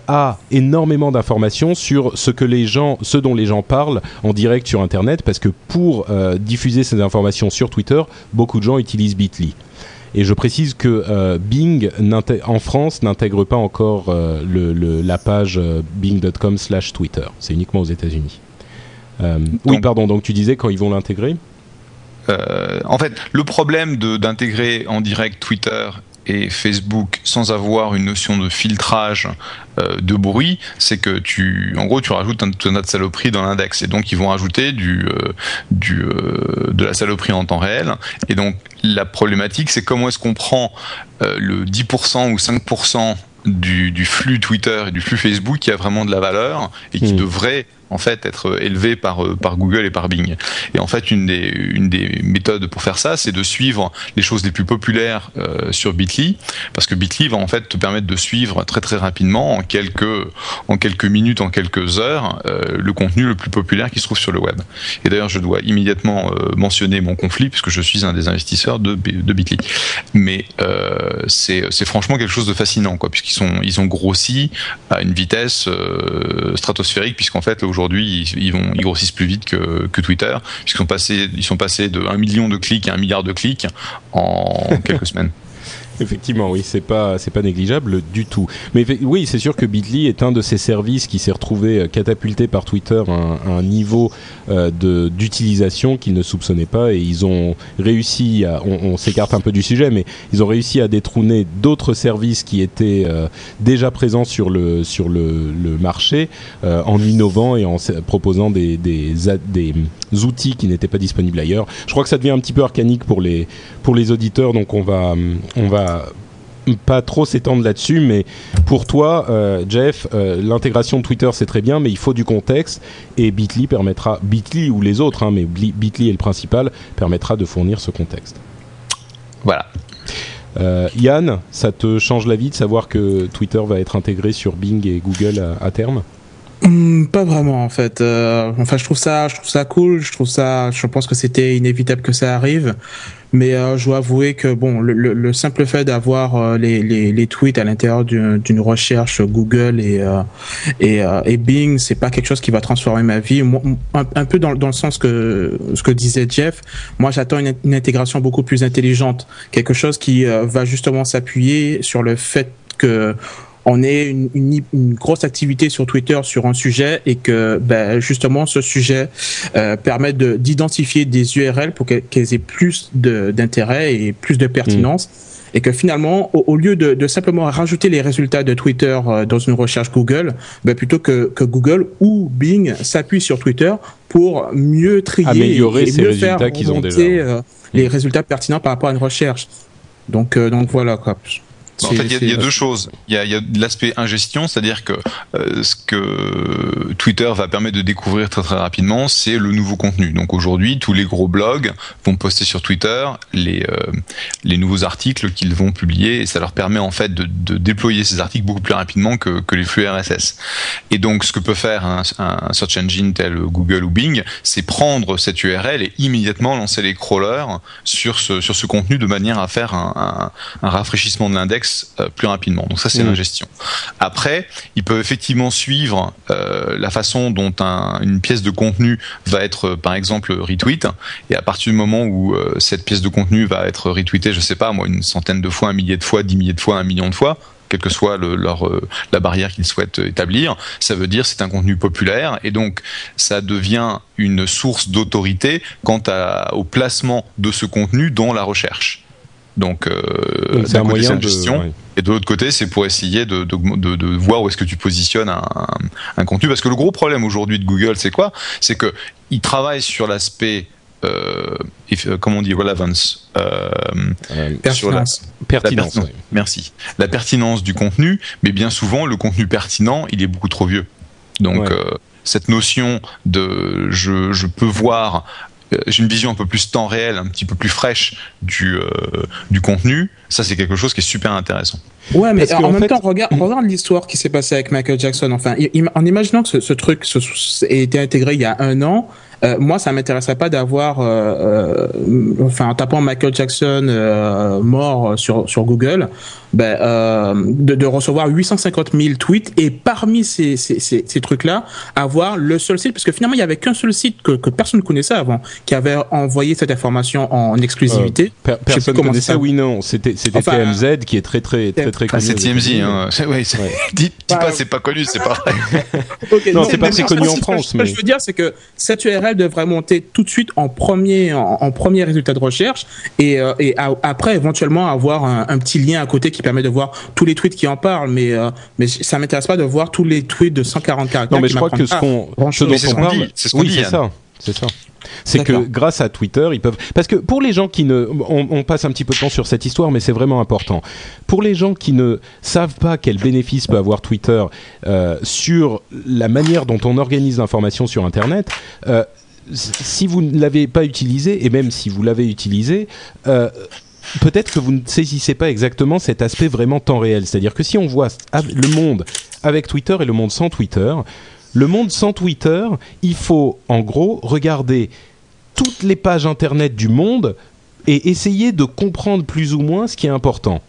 a énormément d'informations sur ce que les gens, ce dont les gens parlent en direct sur internet parce que pour diffuser ces informations sur Twitter, beaucoup de gens utilisent Bitly. Et je précise que euh, Bing en France n'intègre pas encore euh, le, le- la page euh, bing.com/slash Twitter. C'est uniquement aux États-Unis. Oui, pardon. Donc tu disais quand ils vont l'intégrer? En fait, le problème d'intégrer en direct Twitter et Facebook sans avoir une notion de filtrage euh, de bruit, c'est que tu, en gros, tu rajoutes un tonneau de saloperie dans l'index, et donc ils vont rajouter du, euh, du, euh, de la saloperie en temps réel. Et donc la problématique, c'est comment est-ce qu'on prend le 10% ou 5% du, du flux Twitter et du flux Facebook qui a vraiment de la valeur et qui Hmm. devrait en fait être élevé par, euh, par Google et par Bing. Et en fait, une des, méthodes pour faire ça, c'est de suivre les choses les plus populaires euh, sur Bitly, parce que Bitly va en fait te permettre de suivre très très rapidement, en quelques, minutes, en quelques heures, euh, le contenu le plus populaire qui se trouve sur le web. Et d'ailleurs, je dois immédiatement euh, mentionner mon conflit, puisque je suis un des investisseurs de, Bitly. Mais euh, c'est franchement quelque chose de fascinant, quoi, puisqu'ils sont, ils ont grossi à une vitesse euh, stratosphérique, puisqu'en fait, aujourd'hui, ils, ils vont, ils grossissent plus vite que, que Twitter, puisqu'ils sont passés, ils sont passés de 1 million de clics à 1 milliard de clics en quelques semaines. Effectivement, oui, c'est pas c'est pas négligeable du tout. Mais oui, c'est sûr que Bitly est un de ces services qui s'est retrouvé euh, catapulté par Twitter à un, niveau euh, d'utilisation qu'ils ne soupçonnaient pas et ils ont réussi on, s'écarte un peu du sujet, mais ils ont réussi à détrôner d'autres services qui étaient euh, déjà présents sur le sur le, marché en innovant et en proposant des des, des outils qui n'étaient pas disponibles ailleurs. Je crois que ça devient un petit peu arcanique pour les pour les auditeurs, donc on va on va pas trop s'étendre là-dessus, mais pour toi, euh, Jeff, euh, l'intégration de Twitter c'est très bien, mais il faut du contexte et Bitly permettra, Bitly ou les autres, hein, mais Bitly est le principal, permettra de fournir ce contexte. Voilà. Euh, Yann, ça te change la vie de savoir que Twitter va être intégré sur Bing et Google à, à terme? Hmm, pas vraiment en fait. Euh, enfin, je trouve ça, je trouve ça cool. Je trouve ça, je pense que c'était inévitable que ça arrive. Mais euh, je dois avouer que bon, le, le- le simple fait d'avoir euh, les, les, les tweets à l'intérieur d'une recherche Google et euh, et, euh, et Bing, c'est pas quelque chose qui va transformer ma vie. Moi, un, un peu dans, dans le sens que ce que disait Jeff. Moi, j'attends une, une intégration beaucoup plus intelligente, quelque chose qui euh, va justement s'appuyer sur le fait que on ait une, une, une grosse activité sur Twitter sur un sujet et que ben, justement ce sujet euh, permet de- d'identifier des URL pour qu'elles aient plus d'intérêt et plus de pertinence. Et que finalement, au, au lieu de, de simplement rajouter les résultats de Twitter euh, dans une recherche Google, ben, plutôt que, que Google ou Bing s'appuient sur Twitter pour mieux trier Améliorer et, et ces mieux résultats faire ont déjà, euh, les résultats pertinents par rapport à une recherche. Donc, euh, donc voilà quoi. En fait, il y a- y, deux choses. Il y a, l'aspect ingestion, c'est-à-dire que euh, ce que Twitter va permettre de découvrir très très rapidement, c'est le nouveau contenu. Donc aujourd'hui, tous les gros blogs vont poster sur Twitter les euh, les nouveaux articles qu'ils vont publier, et ça leur permet en fait de, de déployer ces articles beaucoup plus rapidement que, que les flux RSS. Et donc, ce que peut faire un, un search engine tel Google ou Bing, c'est prendre cette URL et immédiatement lancer les crawlers sur ce sur ce contenu de manière à faire un, un, un rafraîchissement de l'index euh, plus rapidement. Donc ça, c'est Mhm. l'ingestion. Après, ils peuvent effectivement suivre euh, la façon dont un- une pièce de contenu va être, euh, par exemple, retweet. Et à partir du moment où cette pièce de contenu va être retweetée, je sais pas, moi, une centaine de fois, un millier de fois, dix milliers de fois, un million de fois, quelle que soit le- leur, la barrière qu'ils souhaitent établir, ça veut dire c'est un contenu populaire et donc ça devient une source d'autorité quant à- au placement de ce contenu dans la recherche. Donc, euh, c'est un côté, moyen de. ouais. et de l'autre côté, c'est pour essayer de, de, de, de voir où est-ce que tu positionnes un, un contenu. Parce que le gros problème aujourd'hui de Google, c'est quoi? C'est que ils travaillent sur l'aspect, euh, if- euh, comment on dit, relevance. Euh, Euh, sur la- Pertinence. pertinence. la ouais. Merci. La pertinence du contenu, mais bien souvent, le contenu pertinent, il est beaucoup trop vieux. Donc, Ouais. cette notion de je, je peux voir, j'ai une vision un peu plus temps réel, un petit peu plus fraîche du, euh, du contenu, ça, c'est quelque chose qui est super intéressant. Ouais, mais en même fait- temps, regarde, regarde l'histoire qui s'est passée avec Michael Jackson. Enfin, im- en imaginant que ce, ce truc ait été intégré il y a un an, euh, moi, ça m'intéresserait pas d'avoir, euh, euh, enfin, en tapant Michael Jackson euh, mort sur sur Google, ben, euh, de, de recevoir 850 000 tweets et parmi ces ces, ces, ces trucs-là, avoir le seul site, parce que finalement, il y avait qu'un seul site que, que personne ne connaissait avant, qui avait envoyé cette information en exclusivité. Per- personne comment connaissait, ça- oui, non. C'était c'était Enfin, TMZ qui est très, très, très, très Ah, connu. c'est aux TMZ, hein. C'est- ouais, c'est- Ouais. dis, dis pas c'est pas connu, c'est pas vrai. Ok, Non, c'est pas mais très connu en France, je- Ce que mais- je veux dire, c'est que cette URL devrait monter tout de suite en premier, en, en premier résultat de recherche, et, euh, et a- après éventuellement avoir un, un petit lien à côté qui permet de voir tous les tweets qui en parlent. Mais euh, mais ça m'intéresse pas de voir tous les tweets de 140 caractères. Non, mais je crois que ce m'apprennent qu'on, ce dont on parle, c'est ce qu'on oui, dit, c'est ça, c'est ça. C'est que grâce à Twitter, ils peuvent. Parce que pour les gens qui ne, on, on passe un petit peu de temps sur cette histoire, mais c'est vraiment important. Pour les gens qui ne savent pas quel bénéfice peut avoir Twitter euh, sur la manière dont on organise l'information sur Internet. euh, si vous ne l'avez pas utilisé, et même si vous l'avez utilisé, euh, peut-être que vous ne saisissez pas exactement cet aspect vraiment temps réel. C'est-à-dire que si on voit le monde avec Twitter et le monde sans Twitter, le monde sans Twitter, il faut en gros regarder toutes les pages internet du monde et essayer de comprendre plus ou moins ce qui est important.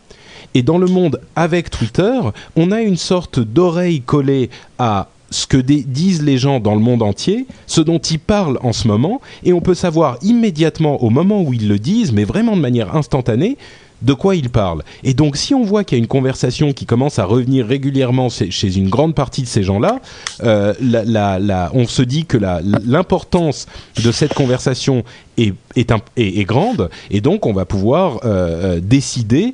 Et dans le monde avec Twitter, on a une sorte d'oreille collée à ce que disent les gens dans le monde entier, ce dont ils parlent en ce moment, et on peut savoir immédiatement au moment où ils le disent, mais vraiment de manière instantanée, de quoi ils parlent. Et donc si on voit qu'il y a une conversation qui commence à revenir régulièrement chez une grande partie de ces gens-là, euh, on se dit que l'importance de cette conversation est grande, et donc on va pouvoir euh, euh, décider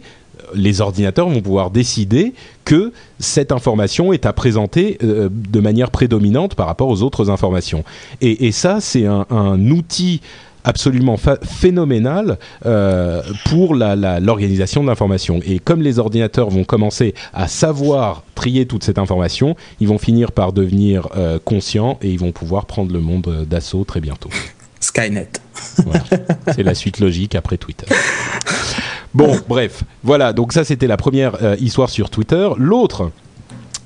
les ordinateurs vont pouvoir décider que cette information est à présenter euh, de manière prédominante par rapport aux autres informations. Et, et ça, c'est un, un outil absolument phénoménal euh, pour l'organisation de l'information. Et comme les ordinateurs vont commencer à savoir trier toute cette information, ils vont finir par devenir euh, conscients et ils vont pouvoir prendre le monde d'assaut très bientôt. Skynet. Voilà. C'est la suite logique après Twitter. Bon, bref, voilà, donc ça c'était la première euh, histoire sur Twitter. L'autre,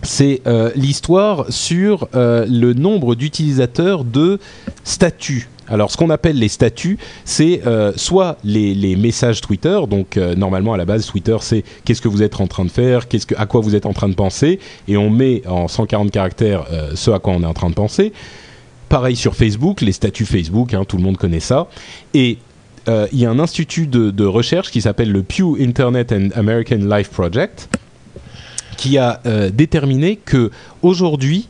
c'est euh, l'histoire sur euh, le nombre d'utilisateurs de statuts. Alors, ce qu'on appelle les statuts, c'est soit les, messages Twitter. Donc, normalement, à la base, Twitter, c'est qu'est-ce que vous êtes en train de faire, qu'est-ce que, à quoi vous êtes en train de penser, et on met en 140 caractères ce à quoi on est en train de penser. Pareil sur Facebook, les statuts Facebook, hein, tout le monde connaît ça. Et euh, il y a un institut de, recherche qui s'appelle le Pew Internet and American Life Project qui a euh, déterminé que aujourd'hui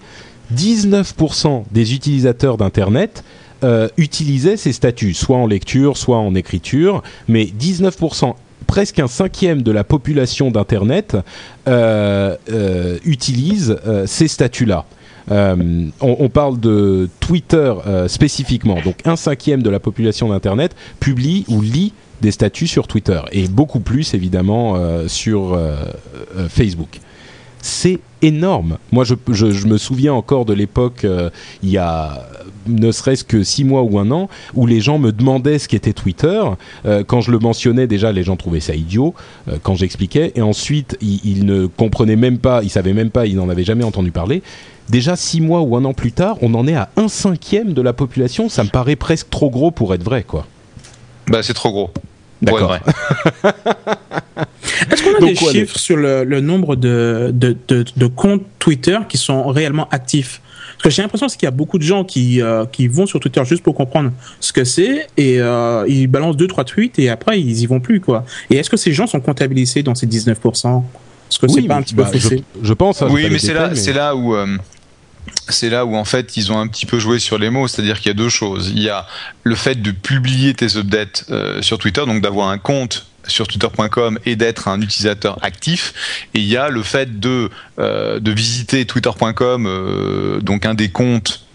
19% des utilisateurs d'internet euh, utilisaient ces statuts, soit en lecture, soit en écriture, mais 19%, presque un cinquième de la population d'internet utilise ces statuts-là. Euh, on, parle de Twitter euh, spécifiquement. Donc un cinquième de la population d'Internet publie ou lit des statuts sur Twitter et beaucoup plus évidemment euh, sur Facebook. C'est énorme. Moi, je, me souviens encore de l'époque, il y a ne serait-ce que six mois ou un an, où les gens me demandaient ce qu'était Twitter. Quand je le mentionnais, déjà, les gens trouvaient ça idiot quand j'expliquais. Et ensuite, ils, ils ne comprenaient même pas, ils savaient même pas, ils n'en avaient jamais entendu parler. Déjà six mois ou un an plus tard, on en est à un cinquième de la population. Ça me paraît presque trop gros pour être vrai, quoi. Bah, c'est trop gros. D'accord. Ouais. Est-ce qu'on a Donc, des ouais, chiffres sur le, le nombre de, de, de, de comptes Twitter qui sont réellement actifs? Parce que j'ai l'impression qu'il y a beaucoup de gens qui, euh, qui vont sur Twitter juste pour comprendre ce que c'est et euh, ils balancent deux trois tweets et après ils y vont plus quoi. Et est-ce que ces gens sont comptabilisés dans ces 19% Est-ce que c'est Oui, pas un mais petit peu bah, je, faussé? je pense. hein, Oui, mais c'est là, c'est là où. euh, c'est là où en fait ils ont un petit peu joué sur les mots, c'est-à-dire qu'il y a deux choses. Il y a le fait de publier tes updates euh, sur Twitter, donc d'avoir un compte sur twitter.com et d'être un utilisateur actif. Et il y a le fait de, euh, visiter twitter.com, euh, donc un des comptes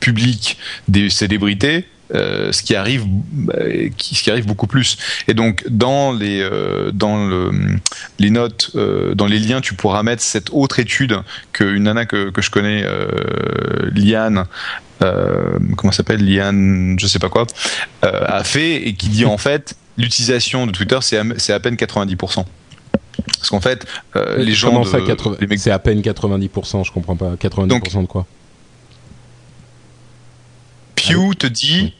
publics des célébrités. Euh, ce qui arrive, euh, qui, ce qui arrive beaucoup plus. Et donc dans les euh, dans le, les notes, dans les liens, tu pourras mettre cette autre étude qu'une nana que, que je connais, Liane, comment s'appelle, Liane, je sais pas quoi, a fait et qui dit en fait l'utilisation de Twitter c'est à, c'est à peine 90%. Parce qu'en fait, les gens, Comment de- ça, 80 les mecs- c'est à peine 90%, je comprends pas. 90% de quoi? Pew te dit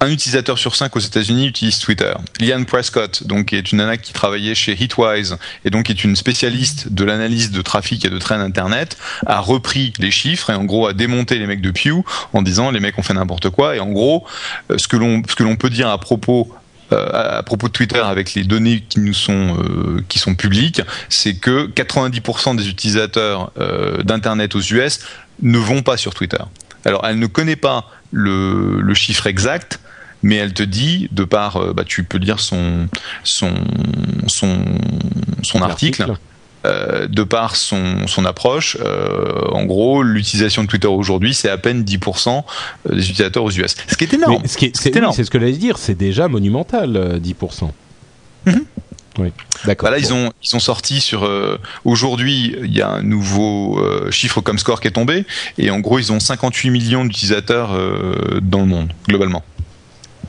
un utilisateur sur cinq aux États-Unis utilise Twitter. Liane Prescott, donc qui est une nana qui travaillait chez Hitwise et donc qui est une spécialiste de l'analyse de trafic et de traîne internet, a repris les chiffres et en gros a démonté les mecs de Pew en disant les mecs ont fait n'importe quoi et en gros euh, ce que l'on peut dire à propos euh, à propos de Twitter avec les données qui nous sont euh, publiques, c'est que 90% des utilisateurs d'internet aux US ne vont pas sur Twitter. Alors, elle ne connaît pas le, le chiffre exact, mais elle te dit, de par, euh, bah, tu peux lire son, son, son, son article, euh, de par son, son approche, euh, en gros, l'utilisation de Twitter aujourd'hui, c'est à peine 10% des utilisateurs aux US. Ce qui est énorme. Mais ce qui est- C'est énorme. ce que j'allais dire, c'est déjà monumental, euh, 10%. Mhm. Oui, d'accord. Bah là, ils ont ils sont sortis sur euh, aujourd'hui. Il y a un nouveau euh, chiffre comme score qui est tombé et en gros, ils ont 58 millions d'utilisateurs euh, dans le monde globalement.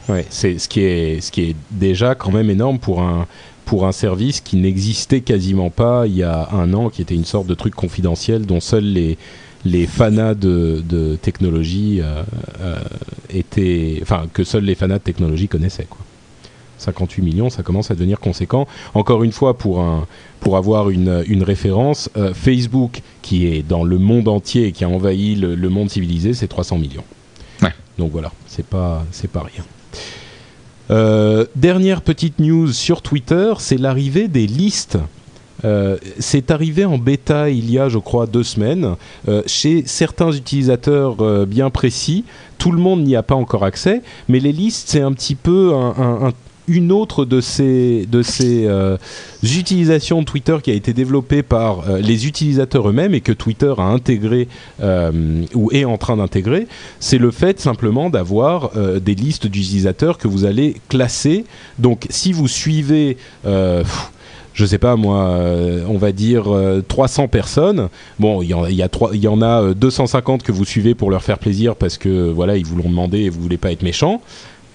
Ouais, c'est ce qui est ce qui est déjà quand même énorme pour un pour un service qui n'existait quasiment pas il y a un an, qui était une sorte de truc confidentiel dont seuls les les fanas de, de technologie étaient, enfin que seuls les fanas de technologie connaissaient quoi. 58 millions, ça commence à devenir conséquent. Encore une fois, pour un pour avoir une, une référence, euh, Facebook, qui est dans le monde entier et qui a envahi le, le monde civilisé, c'est 300 millions. Ouais. Donc voilà, c'est pas c'est pas rien. Euh, dernière petite news sur Twitter, c'est l'arrivée des listes. Euh, c'est arrivé en bêta il y a, je crois, deux semaines, euh, chez certains utilisateurs euh, bien précis. Tout le monde n'y a pas encore accès, mais les listes, c'est un petit peu un- un- un- une autre de ces, euh, utilisations de Twitter qui a été développée par euh, les utilisateurs eux-mêmes et que Twitter a intégré euh, ou est en train d'intégrer. C'est le fait simplement d'avoir des listes d'utilisateurs que vous allez classer. Donc, si vous suivez pff, je sais pas moi, on va dire euh, 300 personnes. Bon, il y a y en a euh, 250 que vous suivez pour leur faire plaisir parce que voilà, ils vous l'ont demandé et vous voulez pas être méchant.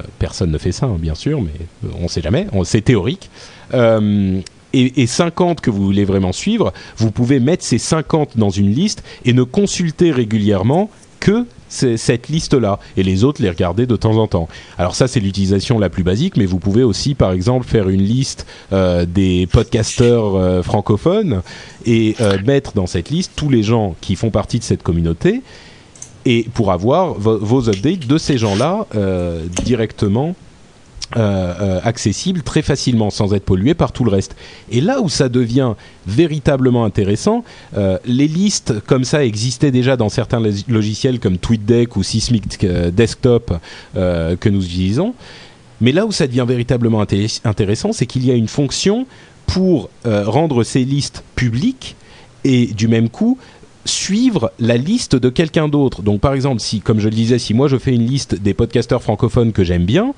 Euh, personne ne fait ça, hein, bien sûr, mais euh, on sait jamais. C'est théorique. Euh, et, et 50 que vous voulez vraiment suivre, vous pouvez mettre ces 50 dans une liste et ne consulter régulièrement que cette liste-là et les autres les regarder de temps en temps. Alors ça c'est l'utilisation la plus basique, mais vous pouvez aussi par exemple faire une liste des podcasteurs francophones et mettre dans cette liste tous les gens qui font partie de cette communauté et pour avoir vo- vos updates de ces gens-là euh, directement euh, euh, accessibles très facilement sans être pollués par tout le reste. Et là où ça devient véritablement intéressant, euh, les listes comme ça existaient déjà dans certains log- logiciels comme TweetDeck ou Sysmic Desktop que nous utilisons. Mais là où ça devient véritablement inté- intéressant, c'est qu'il y a une fonction pour rendre ces listes publiques et du même coup suivre la liste de quelqu'un d'autre. Donc par exemple, si, comme je le disais, si moi je fais une liste des podcasteurs francophones que j'aime bien,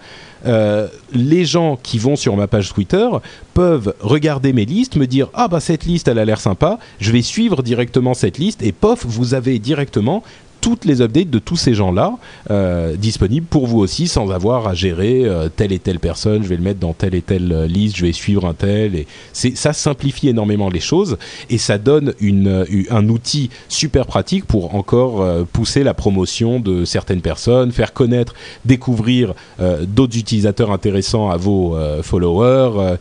euh, les gens qui vont sur ma page Twitter peuvent regarder mes listes, me dire ah bah cette liste elle a l'air sympa, je vais suivre directement cette liste et pof, vous avez directement toutes les updates de tous ces gens-là euh, disponibles pour vous aussi sans avoir à gérer euh, telle et telle personne. Je vais le mettre dans telle et telle euh, liste, je vais suivre un tel. Et ça simplifie énormément les choses et ça donne une, un outil super pratique pour encore pousser la promotion de certaines personnes, faire connaître, découvrir d'autres utilisateurs intéressants à vos followers,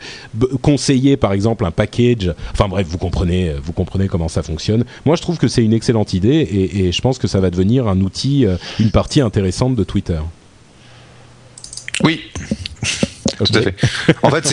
conseiller par exemple un package. Enfin bref, vous comprenez, vous comprenez comment ça fonctionne. Moi, je trouve que c'est une excellente idée et, et je pense que ça va devenir un outil, euh, une partie intéressante de Twitter. Oui, En fait,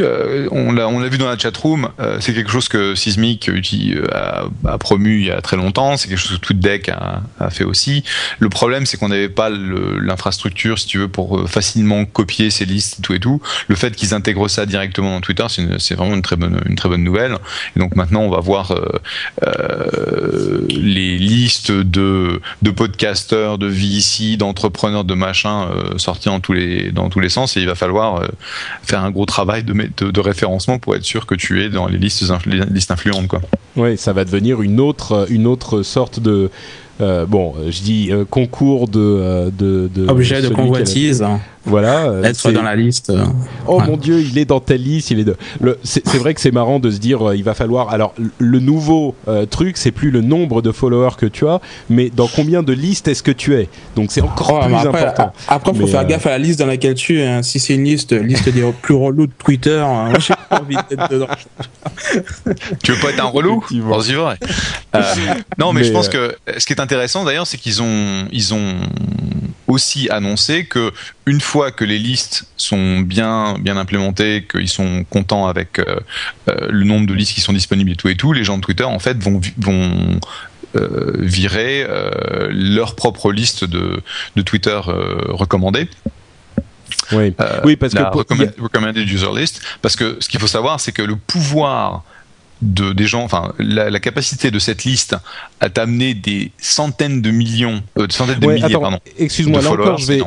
euh, on l'a vu dans la chat room, euh, c'est quelque chose que Sismic euh, a, a, promu il y a très longtemps, c'est quelque chose que TweetDeck a, a fait aussi. Le problème, c'est qu'on n'avait pas l'infrastructure, si tu veux, pour facilement copier ces listes, tout et tout. Le fait qu'ils intègrent ça directement dans Twitter, c'est vraiment une très bonne nouvelle. Et donc maintenant, on va voir les listes de de podcasteurs, de VC, d'entrepreneurs, de machins sortis dans tous les sens et il va falloir euh, faire un gros travail de, de, référencement pour être sûr que tu es dans les listes, les listes influentes. Quoi. Oui, ça va devenir une autre, une autre sorte de euh, bon, je dis euh, concours de, euh, de, de objet de convoitise. Voilà. Être dans la liste. Oh mon Dieu, il est dans telle liste. Il est. De... C'est vrai que c'est marrant de se dire, il va falloir. Alors, le nouveau truc, c'est plus le nombre de followers que tu as, mais dans combien de listes est-ce que tu es? Donc, c'est encore plus important. Après, il faut faire gaffe à la liste dans laquelle tu es. Hein. Si c'est une liste, liste des plus relous de Twitter, hein, j'ai pas envie d'être dedans. tu veux pas être un relou? Vrai. non, mais, mais, je pense que ce qui est intéressant d'ailleurs, c'est qu'ils ont, ils ont aussi annoncé que une fois que les listes sont bien, bien implémentées, qu'ils sont contents avec euh, euh, le nombre de listes qui sont disponibles et tout et tout, les gens de Twitter en fait vont, vont euh, virer leur propre liste de, de Twitter recommandée. Oui. oui, parce que recommended user list, parce que ce qu'il faut savoir, c'est que le pouvoir de des gens, enfin la, capacité de cette liste à t'amener des centaines de millions, euh, de centaines de milliers, pardon. Excuse-moi, là encore, je vais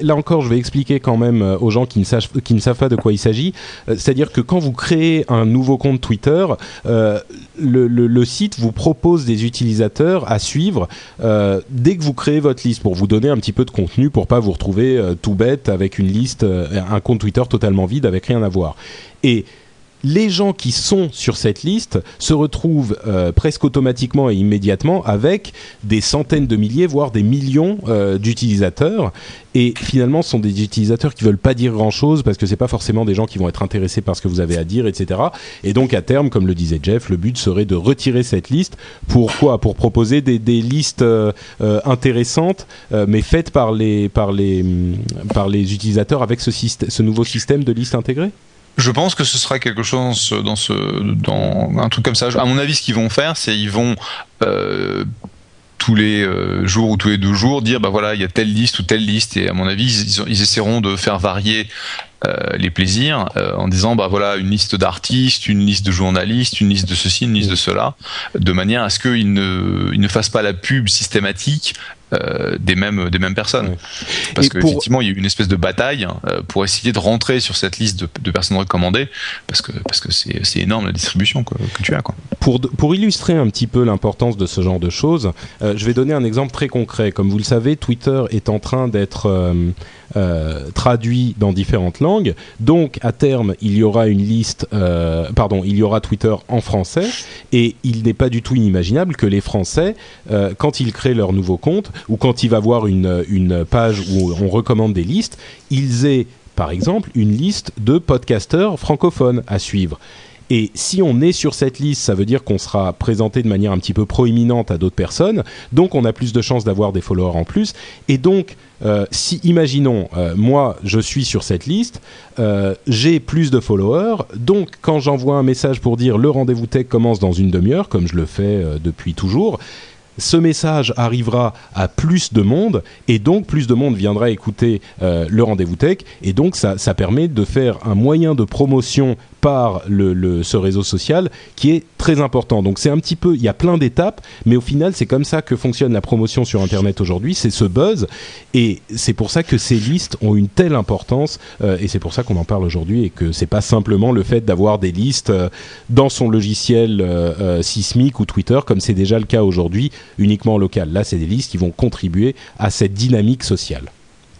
là encore, je vais expliquer quand même euh, aux gens qui ne, savent, qui ne savent pas de quoi il s'agit. Euh, c'est-à-dire que quand vous créez un nouveau compte Twitter, le, le, site vous propose des utilisateurs à suivre dès que vous créez votre liste pour vous donner un petit peu de contenu pour pas vous retrouver tout bête avec une liste, un compte Twitter totalement vide avec rien à voir. Et les gens qui sont sur cette liste se retrouvent euh, presque automatiquement et immédiatement avec des centaines de milliers, voire des millions euh, d'utilisateurs. Et finalement, ce sont des utilisateurs qui veulent pas dire grand-chose parce que c'est pas forcément des gens qui vont être intéressés par ce que vous avez à dire, etc. Et donc, à terme, comme le disait Jeff, le but serait de retirer cette liste. Pourquoi? Pour proposer des, listes euh, intéressantes, mais faites par les, par les, par les utilisateurs avec ce, ce nouveau système de liste intégrée? Je pense que ce sera quelque chose dans ce, dans un truc comme ça. À mon avis, ce qu'ils vont faire, c'est ils vont euh, tous les euh, jours ou tous les deux jours dire bah voilà il y a telle liste ou telle liste et à mon avis ils, essaieront de faire varier euh, les plaisirs en disant bah voilà une liste d'artistes, une liste de journalistes, une liste de ceci, une liste de cela, de manière à ce qu'ils ne, ils ne fassent pas la pub systématique euh, des mêmes des mêmes personnes. Parce qu'effectivement, il y a eu une espèce de bataille hein, pour essayer de rentrer sur cette liste de, de personnes recommandées, parce que parce que c'est, énorme la distribution que tu as. Quoi. Pour pour illustrer un petit peu l'importance de ce genre de choses, je vais donner un exemple très concret. Comme vous le savez, Twitter est en train d'être euh, traduit dans différentes langues. Donc, à terme, il y aura une liste, euh, pardon, il y aura Twitter en français, et il n'est pas du tout inimaginable que les Français, euh, quand ils créent leur nouveau compte ou quand il va voir une, une page où on recommande des listes, ils aient par exemple une liste de podcasteurs francophones à suivre. Et si on est sur cette liste, ça veut dire qu'on sera présenté de manière un petit peu proéminente à d'autres personnes, donc on a plus de chances d'avoir des followers en plus. Et donc, euh, si, imaginons, euh, moi, je suis sur cette liste, euh, j'ai plus de followers, donc quand j'envoie un message pour dire le rendez-vous tech commence dans une demi-heure, comme je le fais depuis toujours, ce message arrivera à plus de monde et donc plus de monde viendra écouter le rendez-vous tech et donc ça, ça permet de faire un moyen de promotion par ce réseau social qui est très important. Donc c'est un petit peu, il y a plein d'étapes, mais au final c'est comme ça que fonctionne la promotion sur Internet aujourd'hui, c'est ce buzz, et c'est pour ça que ces listes ont une telle importance, euh, et c'est pour ça qu'on en parle aujourd'hui, et que c'est pas simplement le fait d'avoir des listes euh, dans son logiciel euh, sismique ou Twitter, comme c'est déjà le cas aujourd'hui, uniquement local. Là c'est des listes qui vont contribuer à cette dynamique sociale.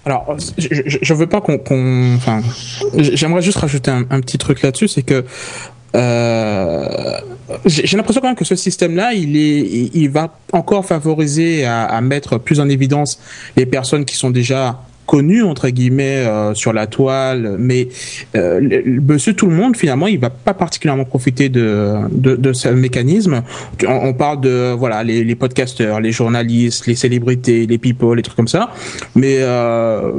Alors, je, ne veux pas qu'on, enfin, j'aimerais juste rajouter un, petit truc là-dessus, c'est que euh, j'ai l'impression quand même que ce système-là, il est, il va encore favoriser à, mettre plus en évidence les personnes qui sont déjà connues entre guillemets euh, sur la toile, mais euh, monsieur tout le monde finalement, il va pas particulièrement profiter de de, de ce mécanisme. On, parle de voilà les, les podcasteurs, les journalistes, les célébrités, les people, les trucs comme ça, mais euh,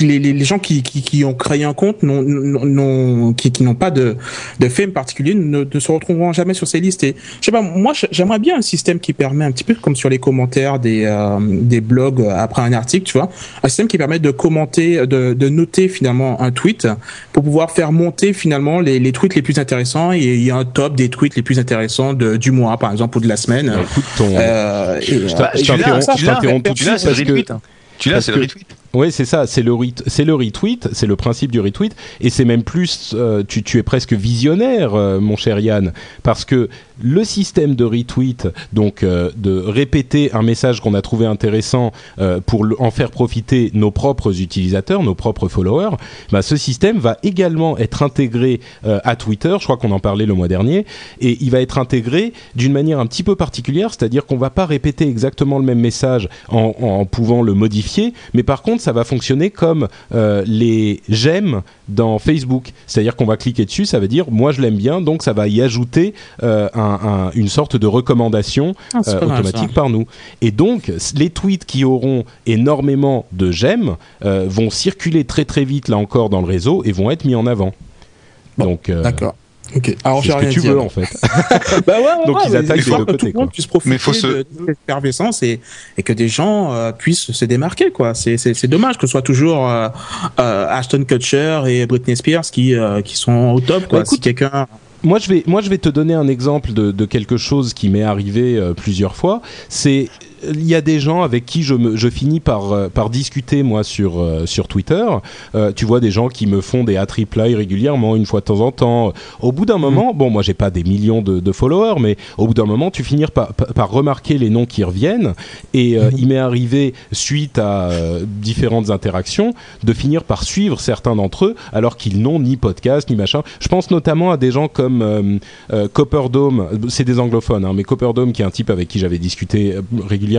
les, les, gens qui, qui, qui, ont créé un compte non, non, qui, qui n'ont pas de, de film particulier ne, ne, se retrouveront jamais sur ces listes. Et je sais pas, moi j'aimerais bien un système qui permet un petit peu comme sur les commentaires des, euh, des blogs après un article, tu vois, un système qui permet de commenter, de, de noter finalement un tweet pour pouvoir faire monter finalement les, les tweets les plus intéressants. Et il y a un top des tweets les plus intéressants de, du mois par exemple ou de la semaine. Écoute ton... euh, je t'interromps tout de suite parce que... Tu l'as, c'est le retweet. Oui, c'est ça, c'est le, le retweet, c'est le principe du retweet, et c'est même plus, euh, tu, es presque visionnaire, euh, mon cher Yann, parce que le système de retweet, donc euh, de répéter un message qu'on a trouvé intéressant pour en faire profiter nos propres utilisateurs, nos propres followers, bah, ce système va également être intégré à Twitter, je crois qu'on en parlait le mois dernier, et il va être intégré d'une manière un petit peu particulière, c'est-à-dire qu'on va pas répéter exactement le même message en pouvant le modifier, mais par contre ça va fonctionner comme euh, les j'aime dans Facebook. C'est-à-dire qu'on va cliquer dessus, ça veut dire moi je l'aime bien, donc ça va y ajouter euh, une sorte de recommandation ah, euh, automatique par nous. Et donc les tweets qui auront énormément de j'aime vont circuler très très vite là encore dans le réseau et vont être mis en avant. donc d'accord. Ok. Alors j'ai ce que tu veux en fait. bah ouais, Donc ils attaquent des deux côtés. Monde puisse profiter mais faut se... de, l'effervescence et, et que des gens euh, puissent se démarquer quoi. C'est c'est dommage que ce soit toujours euh, euh, Ashton Kutcher et Britney Spears qui euh, qui sont au top quoi. Bah, écoute, si quelqu'un moi je vais moi je vais te donner un exemple de, de quelque chose qui m'est arrivé euh, plusieurs fois. C'est il y a des gens avec qui je, me, je finis par, euh, par discuter moi sur, euh, sur Twitter. Euh, tu vois des gens qui me font des reply régulièrement, une fois de temps en temps. Au bout d'un mhm. moment, bon, moi j'ai pas des millions de, de, followers, mais au bout d'un moment, tu finis par, par, remarquer les noms qui reviennent. Et mhm. il m'est arrivé, suite à différentes interactions, de finir par suivre certains d'entre eux, alors qu'ils n'ont ni podcast ni machin. Je pense notamment à des gens comme Copper Dome, c'est des anglophones, hein, mais Copper Dome qui est un type avec qui j'avais discuté régulièrement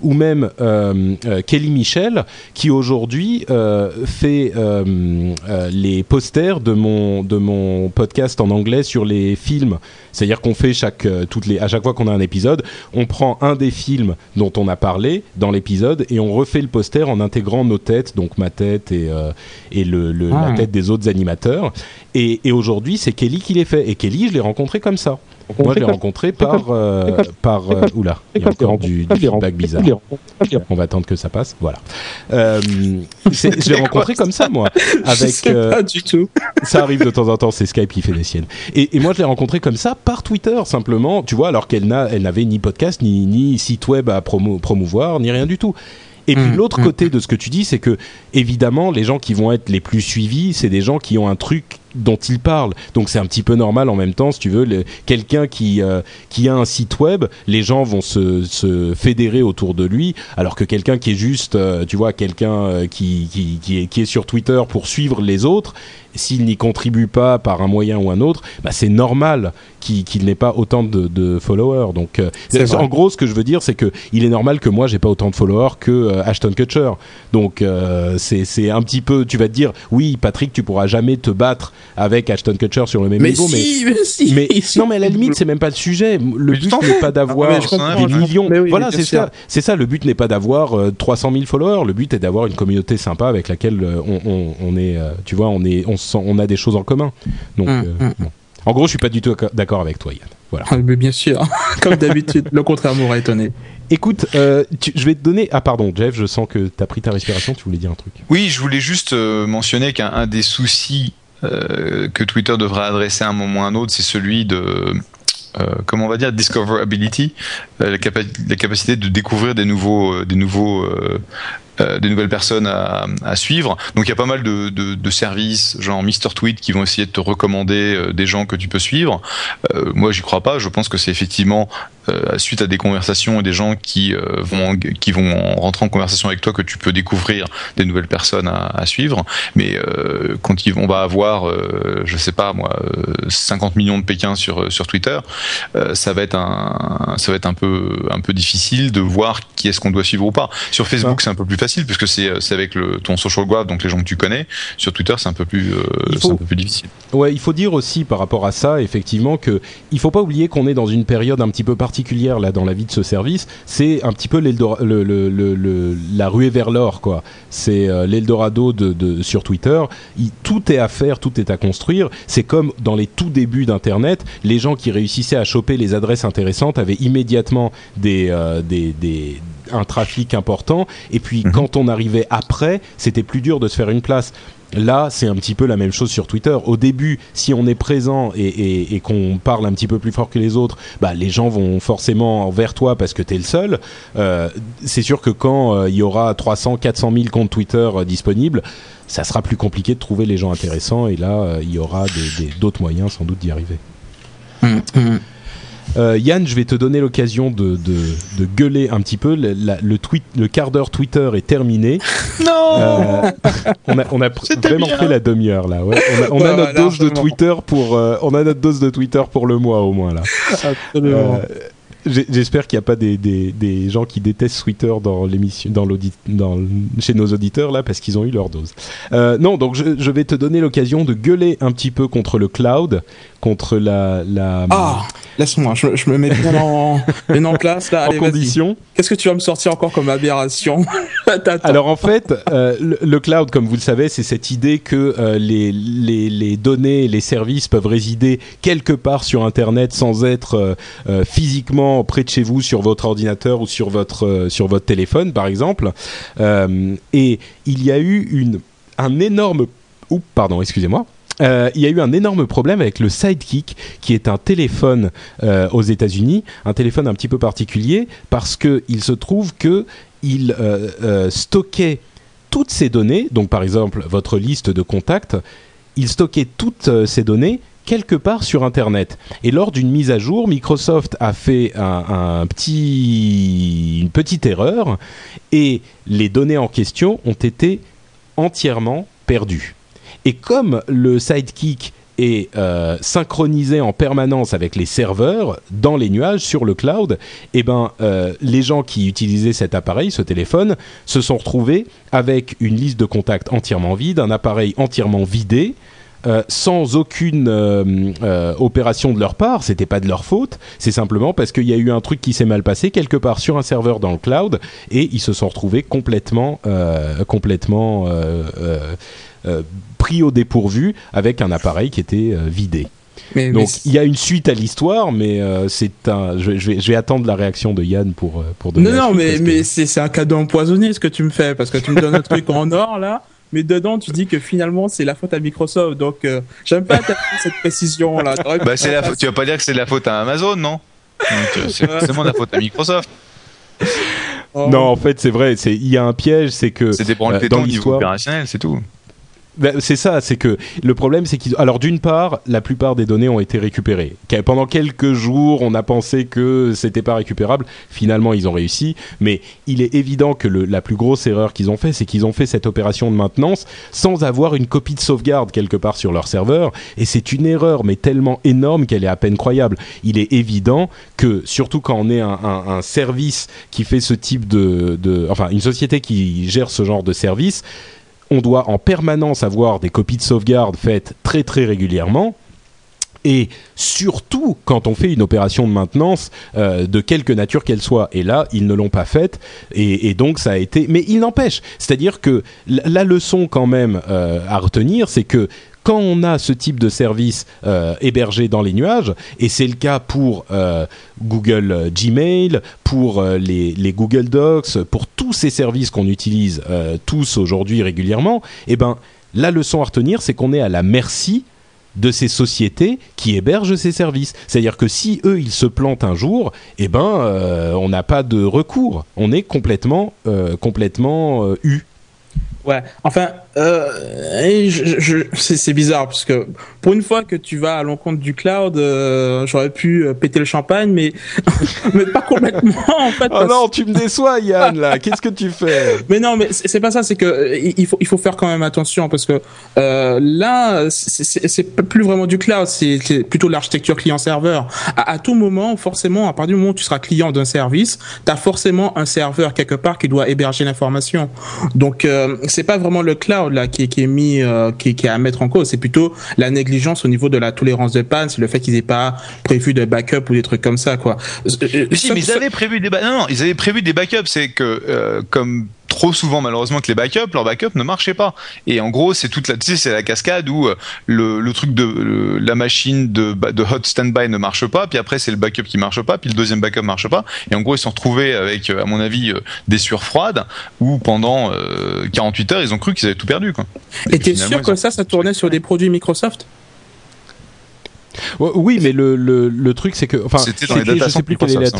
ou même euh, euh, Kelly Michel, qui aujourd'hui euh, fait les posters de mon, de mon podcast en anglais sur les films. C'est-à-dire qu'on fait chaque, toutes les, à chaque fois qu'on a un épisode, on prend un des films dont on a parlé dans l'épisode et on refait le poster en intégrant nos têtes, donc ma tête et, et le, la ah. tête des autres animateurs. Et, et aujourd'hui, c'est Kelly qui les fait. Et Kelly, je l'ai rencontré comme ça. Moi, je l'ai rencontré par. Euh, par euh, oula, il y a encore du, du feedback bizarre. On va attendre que ça passe. Voilà. Euh, je l'ai rencontré comme ça, moi. Avec, sais pas du tout. ça arrive de temps en temps, c'est Skype qui fait des siennes. Et, et moi, je l'ai rencontré comme ça par Twitter, simplement. Tu vois, alors qu'elle n'avait ni podcast, ni, ni site web à promo, promouvoir, ni rien du tout. Et puis mmh, l'autre mmh. côté de ce que tu dis, c'est que évidemment, les gens qui vont être les plus suivis, c'est des gens qui ont un truc dont il parle. Donc c'est un petit peu normal en même temps, si tu veux, quelqu'un qui euh, qui a un site web, les gens vont se, se fédérer autour de lui, alors que quelqu'un qui est juste, euh, tu vois, quelqu'un euh, qui, qui, qui, est, qui est sur Twitter pour suivre les autres, s'il n'y contribue pas par un moyen ou un autre, bah c'est normal qu'il n'ait pas autant de, de followers. Donc, en gros, ce que je veux dire, c'est que il est normal que moi j'ai pas autant de followers que Ashton Kutcher. Donc, c'est un petit peu, tu vas te dire, oui, Patrick, tu pourras jamais te battre avec Ashton Kutcher sur le même niveau. mais, mais, non, mais à la limite, c'est même pas le sujet. Le but n'est pas d'avoir des millions. voilà, c'est ça. C'est ça. Le but n'est pas d'avoir 300 000 followers. Le but est d'avoir une communauté sympa avec laquelle euh, on, on, est, euh, tu vois, on est, on, sent, on a des choses en commun. Donc, hum, euh, hum. bon. En gros, je suis pas du tout d'accord avec toi, Yann. Voilà. Ah, mais bien sûr, comme d'habitude, le contraire m'aurait étonné. Écoute, euh, je vais te donner. Ah pardon, Jeff, je sens que tu as pris ta respiration. Tu voulais dire un truc. Oui, je voulais juste mentionner qu'un des soucis que Twitter devrait adresser à un moment ou à un autre, c'est celui de comment on va dire discoverability, la, la, capacité de découvrir des nouveaux des nouveaux euh, des nouvelles personnes à, à, suivre. Donc il y a pas mal de, de, de, services, genre Mister Tweet, qui vont essayer de te recommander euh, des gens que tu peux suivre. Euh, moi, j'y crois pas. Je pense que c'est effectivement euh, suite à des conversations et des gens qui vont qui vont rentrer en conversation avec toi que tu peux découvrir des nouvelles personnes à, à suivre. Mais quand ils, on va avoir, je sais pas moi, 50 millions de Pékin sur sur Twitter, ça va être un ça va être un peu un peu difficile de voir qui est-ce qu'on doit suivre ou pas. Sur Facebook, c'est un peu plus facile puisque c'est c'est avec le ton social graph donc les gens que tu connais. Sur Twitter, c'est un peu plus euh, un peu plus difficile. Ouais, il faut dire aussi par rapport à ça effectivement que il faut pas oublier qu'on est dans une période un petit peu particulière là dans la vie de ce service. C'est un petit peu le, le, le, la ruée vers l'or quoi. C'est euh, l'Eldorado de, de, sur Twitter. tout est à faire, tout est à construire. C'est comme dans les tout débuts d'Internet, les gens qui réussissaient à choper les adresses intéressantes avaient immédiatement des, euh, des, des un trafic important. Et puis mhm. quand on arrivait après, c'était plus dur de se faire une place. Là, c'est un petit peu la même chose sur Twitter. Au début, si on est présent et, qu'on parle un petit peu plus fort que les autres, bah, les gens vont forcément vers toi parce que tu es le seul. Euh, c'est sûr que quand euh, il y aura 300, 400 000 comptes Twitter euh, disponibles, ça sera plus compliqué de trouver les gens intéressants et là, il y aura d'autres moyens sans doute d'y arriver. Hum, hum. Euh, Yann, je vais te donner l'occasion de, gueuler un petit peu. Le, tweet, le quart d'heure Twitter est terminé. Non euh, On a, on a vraiment fait la demi-heure là. On a, notre dose de Twitter pour, euh, on a notre dose de Twitter pour le mois au moins là. Absolument. J'espère qu'il n'y a pas des, des, des, gens qui détestent Twitter dans l'émission, dans chez nos auditeurs là, parce qu'ils ont eu leur dose. Euh, non, donc je, je, vais te donner l'occasion de gueuler un petit peu contre le cloud, contre la. la ah, laisse-moi, je, je, me mets bien en, bien en place là. en condition. Qu'est-ce que tu vas me sortir encore comme aberration? Alors en fait, euh, le, cloud, comme vous le savez, c'est cette idée que euh, les, les, les, données, et les services peuvent résider quelque part sur Internet sans être euh, physiquement près de chez vous sur votre ordinateur ou sur votre, sur votre téléphone par exemple. Et il y a eu une, un énorme... Oups, pardon, excusez-moi. Euh, il y a eu un énorme problème avec le Sidekick, qui est un téléphone aux États-Unis, un téléphone un petit peu particulier, parce que il se trouve que il stockait toutes ces données, donc par exemple votre liste de contacts, il stockait toutes ces données quelque part sur Internet. Et lors d'une mise à jour, Microsoft a fait un, petit, une petite erreur et les données en question ont été entièrement perdues. Et comme le Sidekick est euh, synchronisé en permanence avec les serveurs dans les nuages sur le cloud, eh ben, euh, les gens qui utilisaient cet appareil, ce téléphone, se sont retrouvés avec une liste de contacts entièrement vide, un appareil entièrement vidé, euh, sans aucune opération de leur part, c'était pas de leur faute, c'est simplement parce qu'il y a eu un truc qui s'est mal passé quelque part sur un serveur dans le cloud et ils se sont retrouvés complètement, complètement pris au dépourvu avec un appareil qui était vidé. Donc il y a une suite à l'histoire, mais c'est un. Je, vais, je, vais, attendre la réaction de Yann pour pour donner. Non, non, mais mais c'est un cadeau empoisonné ce que tu me fais parce que tu me donnes un truc en or là mais dedans tu dis que finalement c'est la faute à Microsoft. Donc euh, j'aime pas cette précision là. Bah, c'est la Tu vas pas dire que c'est la faute à Amazon, non? Euh, C'est forcément la faute à Microsoft. Oh. Non, en fait, c'est vrai. Il y a un piège, c'est que c'est des euh, dans l'histoire opérationnel, c'est tout. Ben, c'est ça, c'est que le problème, c'est qu'ils. Alors, d'une part, la plupart des données ont été récupérées. Pendant quelques jours, on a pensé que c'était pas récupérable. Finalement, ils ont réussi. Mais il est évident que le, la plus grosse erreur qu'ils ont fait, c'est qu'ils ont fait cette opération de maintenance sans avoir une copie de sauvegarde quelque part sur leur serveur. Et c'est une erreur, mais tellement énorme qu'elle est à peine croyable. Il est évident que, surtout quand on est un, un, un service qui fait ce type de, de. Enfin, une société qui gère ce genre de service on doit en permanence avoir des copies de sauvegarde faites très très régulièrement. Et surtout quand on fait une opération de maintenance euh, de quelque nature qu'elle soit. Et là, ils ne l'ont pas faite. Et, donc ça a été. Mais il n'empêche. C'est-à-dire que la leçon quand même euh, à retenir, c'est que quand on a ce type de service euh, hébergé dans les nuages, et c'est le cas pour euh, Google euh, Gmail, pour les, Google Docs, pour tous ces services qu'on utilise tous aujourd'hui régulièrement, eh ben La leçon à retenir, c'est qu'on est à la merci de ces sociétés qui hébergent ces services. C'est-à-dire que si eux ils se plantent un jour, eh ben on n'a pas de recours. On est complètement complètement eu. Ouais, enfin, euh, je, je, c'est, bizarre parce que pour une fois que tu vas à l'encontre du cloud, euh, j'aurais pu euh, péter le champagne, mais mais pas complètement en fait. Oh non, tu me déçois Yann là. Qu'est-ce que tu fais? Mais non, mais c'est pas ça. C'est que euh, il faut il faut faire quand même attention parce que euh, là, c'est- plus vraiment du cloud, c'est c'est plutôt l'architecture client-serveur. À, à tout moment, forcément, à partir du moment où tu seras client d'un service, tu as forcément un serveur quelque part qui doit héberger l'information. Donc euh, c'est pas vraiment le cloud là qui, est- qui est mis euh, qui, qui est à mettre en cause. C'est plutôt la négligence au niveau de la tolérance de panne, c'est le fait qu'ils aient pas prévu de backup ou des trucs comme ça quoi. Mais si, ça- mais ils ça- avaient prévu des non, non, ils avaient prévu des backups. C'est que euh, comme trop souvent malheureusement que les backups, leurs backups ne marchaient pas. Et en gros, c'est toute la, tu sais, c'est la cascade où euh, le, le truc de le- la machine de, ba- de hot standby ne marche pas, puis après c'est le backup qui marche pas, puis le deuxième backup marche pas. Et en gros, ils se sont retrouvés avec, euh, à mon avis, euh, des sueurs froides où pendant euh, 48 heures, ils ont cru qu'ils avaient tout perdu. Quoi. Et t'es sûr que ont- ça, ça tournait sur des produits Microsoft? Oui, mais le, le, le truc c'est que enfin C'était dans les data je sais plus quelle est la.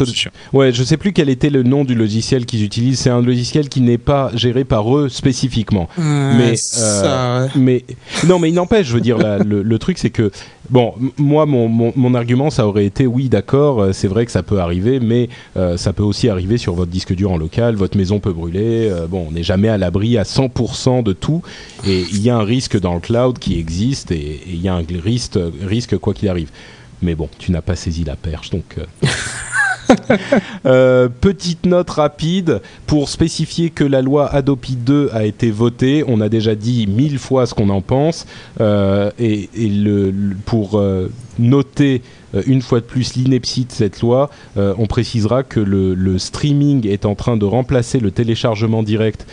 Ouais, je sais plus quel était le nom du logiciel qu'ils utilisent. C'est un logiciel qui n'est pas géré par eux spécifiquement. Mais, ça, ouais. Mais non, mais il n'empêche, je veux dire, la- le, le truc c'est que bon, moi mon, mon, argument ça aurait été oui, d'accord, euh, c'est vrai que ça peut arriver, mais euh, ça peut aussi arriver sur votre disque dur en local, votre maison peut brûler. euh, bon, on n'est jamais à l'abri à 100% de tout, et il y a un risque dans le cloud qui existe, et il y a un risque, risque quoi qu'il arrive. Mais bon, tu n'as pas saisi la perche, donc. Euh, petite note rapide pour spécifier que la loi Adopi 2 a été votée. On a déjà dit mille fois ce qu'on en pense. Euh, et pour euh, noter une fois de plus l'ineptie de cette loi, on précisera que le, streaming est en train de remplacer le téléchargement direct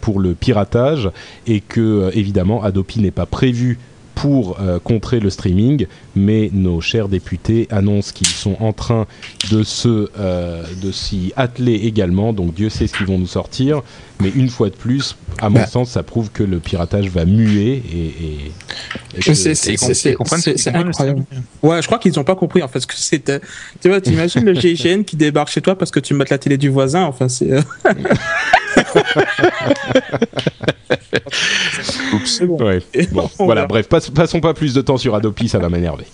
pour le piratage et que évidemment Adopi n'est pas prévu pour contrer le streaming, mais nos chers députés annoncent qu'ils sont en train de se euh, de s'y atteler également. Donc Dieu sait ce qu'ils vont nous sortir, mais une fois de plus, à mon Bah. sens, ça prouve que le piratage va muer et, et- C'est- incroyable. Ouais, je crois qu'ils ont pas compris en fait ce que c'était. Tu vois, t'imagines le GIGN qui débarque chez toi parce que tu mates la télé du voisin. Enfin, c'est. euh, Oups. bon. Ouais. Bon, On voilà, bref, passons pas plus de temps sur Adopi, ça va m'énerver.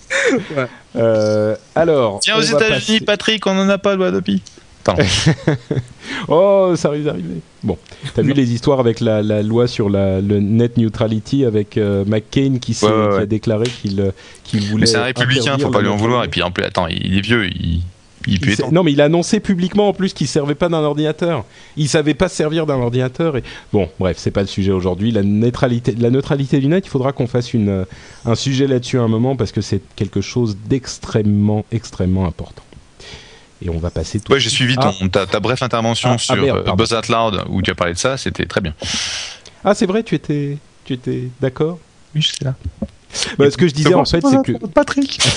Ouais. Euh, alors, Tiens, aux États-Unis, passer- Patrick, on en a pas de loi Adopi. Oh, ça risque d'arriver. Bon, t'as vu les histoires avec la, la loi sur la, le net neutrality avec euh, McCain qui, s'est- Ouais, ouais, qui a déclaré qu'il euh, qu'il voulait. Mais c'est un républicain, faut pas lui en vouloir. Et puis en plus, attends, il est vieux, il, il peut Il être. s'est- non, mais il a annoncé publiquement en plus qu'il servait pas d'un ordinateur. Il savait pas se servir d'un ordinateur. Et bon, bref, c'est pas le sujet aujourd'hui. La neutralité, la neutralité du net, il faudra qu'on fasse une, euh, un sujet là-dessus à un moment parce que c'est quelque chose d'extrêmement, extrêmement important. Et on va passer tout. Ouais, j'ai suivi Ah. ton, ta, ta bref intervention Ah, ah, sur merde, euh, pardon. Buzz Out Loud où tu as parlé de ça, c'était très bien. Ah, c'est vrai, tu étais, tu étais d'accord? Oui, je sais là. Bah, ce que je disais en fait, c'est que Patrick.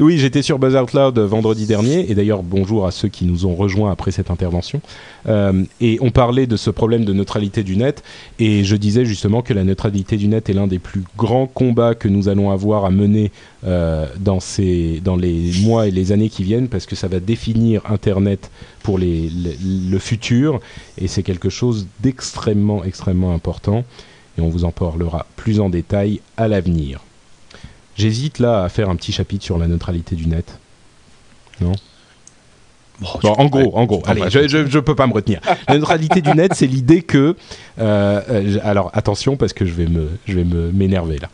Oui, j'étais sur Buzz Out Loud euh, vendredi dernier, et d'ailleurs bonjour à ceux qui nous ont rejoints après cette intervention. Euh, et on parlait de ce problème de neutralité du net, et je disais justement que la neutralité du net est l'un des plus grands combats que nous allons avoir à mener euh, dans, ces, dans les mois et les années qui viennent, parce que ça va définir Internet pour les, les- le futur, et c'est quelque chose d'extrêmement, extrêmement important, et on vous en parlera plus en détail à l'avenir. J'hésite là à faire un petit chapitre sur la neutralité du net. Bon, Bon, en gros, en gros, allez, je, je, je peux pas me retenir. La neutralité du net, c'est l'idée que, euh, euh, alors attention parce que je vais me, je vais me m'énerver là.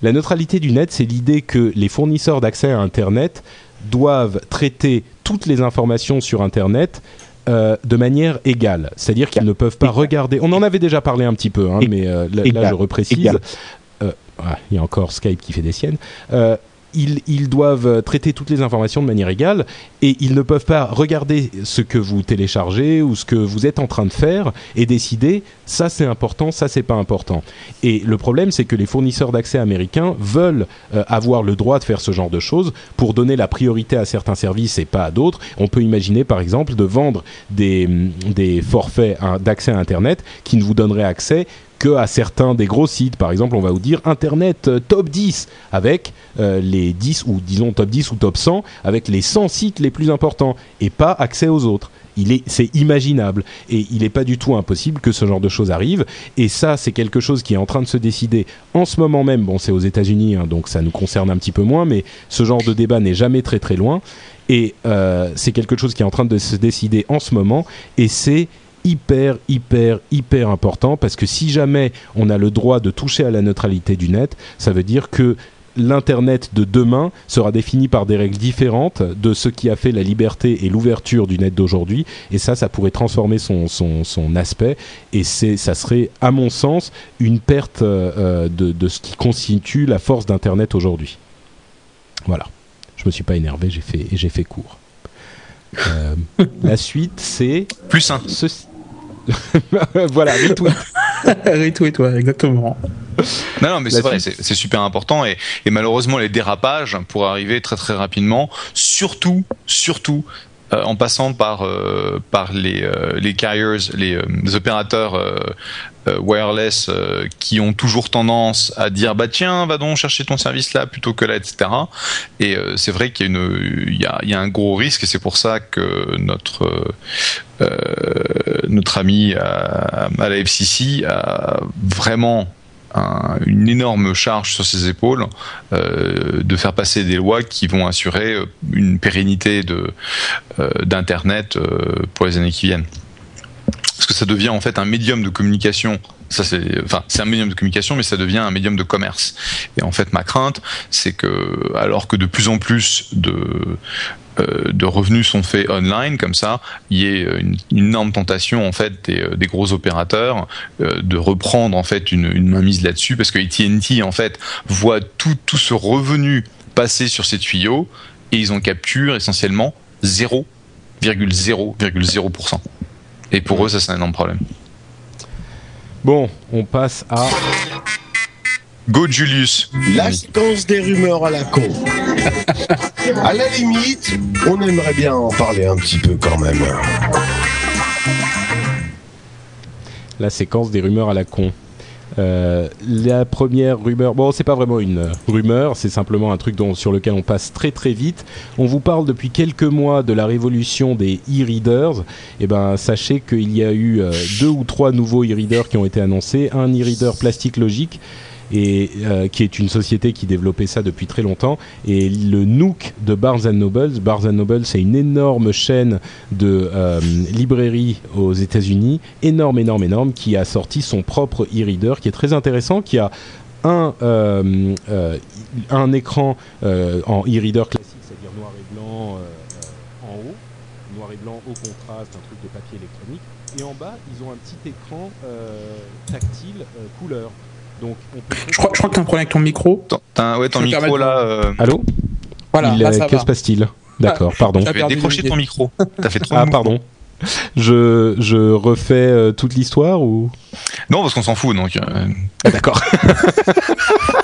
La neutralité du net, c'est l'idée que les fournisseurs d'accès à Internet doivent traiter toutes les informations sur Internet euh, de manière égale. C'est-à-dire qu'ils ne peuvent pas regarder. On en avait déjà parlé un petit peu, hein, mais euh, là, je reprécise. Euh, ah, il y a encore Skype qui fait des siennes. Ils, doivent euh, traiter toutes les informations de manière égale et ils ne peuvent pas regarder ce que vous téléchargez ou ce que vous êtes en train de faire et décider ça c'est important, ça c'est pas important. Et le problème c'est que les fournisseurs d'accès américains veulent euh, avoir le droit de faire ce genre de choses pour donner la priorité à certains services et pas à d'autres. On peut imaginer par exemple de vendre des, des forfaits hein, d'accès à Internet qui ne vous donneraient accès que à certains des gros sites. Par exemple, on va vous dire Internet euh, top 10 avec euh, les 10 ou disons top 10 ou top 100 avec les 100 sites les plus importants et pas accès aux autres. Est, c'est imaginable et il n'est pas du tout impossible que ce genre de choses arrive. Et ça, c'est quelque chose qui est en train de se décider en ce moment même. Bon, c'est aux États-Unis, hein, donc ça nous concerne un petit peu moins, mais ce genre de débat n'est jamais très très loin. Et euh, c'est quelque chose qui est en train de se décider en ce moment. Et c'est hyper, hyper, hyper important parce que si jamais on a le droit de toucher à la neutralité du net, ça veut dire que l'Internet de demain sera défini par des règles différentes de ce qui a fait la liberté et l'ouverture du net d'aujourd'hui. Et ça, ça pourrait transformer son, son, son aspect. Et ça serait, à mon sens, une perte euh, de, de ce qui constitue la force d'Internet aujourd'hui. Voilà. Je me suis pas énervé, j'ai fait, j'ai fait court. Euh, la suite, c'est Plus un. ceci. voilà, retweet. Retweet, ouais, exactement. Non, non, mais c'est vrai, c'est super important et, et malheureusement les dérapages pourraient arriver très très rapidement, surtout, surtout euh, en passant par euh, par les euh, les carriers, les, euh, les opérateurs euh, euh, wireless euh, qui ont toujours tendance à dire bah tiens va donc chercher ton service là plutôt que là etc. Et euh, c'est vrai qu'il y a il y a, y a un gros risque et c'est pour ça que notre euh, euh, notre ami à, à la FCC a vraiment un- une énorme charge sur ses épaules euh, de faire passer des lois qui vont assurer euh, une pérennité euh, d'internet pour les années qui viennent. Parce que ça devient en fait un médium de communication. Ça c'est enfin c'est un médium de communication mais ça devient un médium de commerce. Et en fait ma crainte c'est que alors que de plus en plus de de revenus sont faits online comme ça, il y ait une, une énorme tentation en fait des, euh, gros opérateurs euh, de reprendre en fait une, une mainmise là-dessus parce que AT&T en fait voit tout tout ce revenu passer sur ces tuyaux et ils en capturent essentiellement 0,0,0%. Et pour eux ça c'est un énorme problème. Bon, on passe à. Go Julius. La séquence des rumeurs à la con. à la limite, on aimerait bien en parler un petit peu quand même. la séquence des rumeurs à la con. Euh, la première rumeur, bon, c'est pas vraiment une rumeur, c'est simplement un truc dont, sur lequel on passe très très vite. On vous parle depuis quelques mois de la révolution des e-readers. Et ben, sachez qu'il y a eu euh, deux ou trois nouveaux e-readers qui ont été annoncés. Un e-reader plastique logique et euh, qui est une société qui développait ça depuis très longtemps et le Nook de Barnes Noble. Barnes Noble, c'est une énorme chaîne de euh, librairies aux États-Unis, énorme, énorme, énorme, qui a sorti son propre e-reader qui est très intéressant, qui a un euh, un écran en e-reader classique, c'est-à-dire noir et blanc en haut, noir et blanc au contraste, un truc de papier électronique, et en bas ils ont un petit écran tactile couleur. Donc on peut Je crois, je crois que t'as un problème avec ton micro. T'as- T'as ouais, ton Je micro là. euh, Allô? Voilà, Il là ça Que va. se passe-t-il? D'accord, pardon. T'as Tu vas perdu décrocher ton micro. T'as fait trop de Ah, pardon. Je, je refais euh, toute l'histoire ou? Non, parce qu'on s'en fout, donc. euh, Ah, D'accord.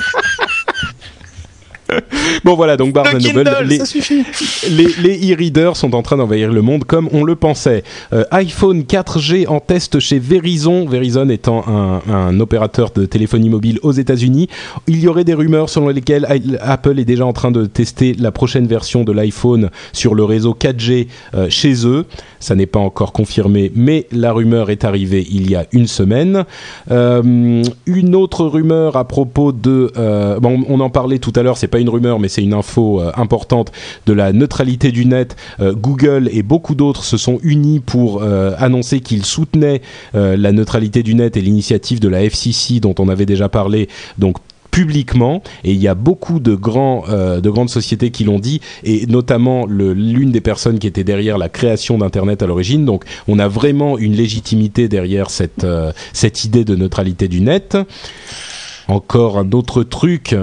bon voilà, donc Barnes Noble, les, suffit. les, e-readers sont en train d'envahir le monde comme on le pensait. Euh, iPhone 4G en test chez Verizon, Verizon étant un, un opérateur de téléphonie mobile aux États-Unis. Il y aurait des rumeurs selon lesquelles Apple est déjà en train de tester la prochaine version de l'iPhone sur le réseau 4G euh, chez eux. Ça n'est pas encore confirmé, mais la rumeur est arrivée il y a une semaine. Euh, une autre rumeur à propos de, bon, on en parlait tout à l'heure, c'est pas une rumeur, mais c'est une info euh, importante de la neutralité du net. Euh, Google et beaucoup d'autres se sont unis pour euh, annoncer qu'ils soutenaient la neutralité du net et l'initiative de la FCC dont on avait déjà parlé. Donc publiquement et il y a beaucoup de grands de grandes sociétés qui l'ont dit et notamment l'une des personnes qui était derrière la création d'internet à l'origine donc on a vraiment une légitimité derrière cette cette idée de neutralité du net encore un autre truc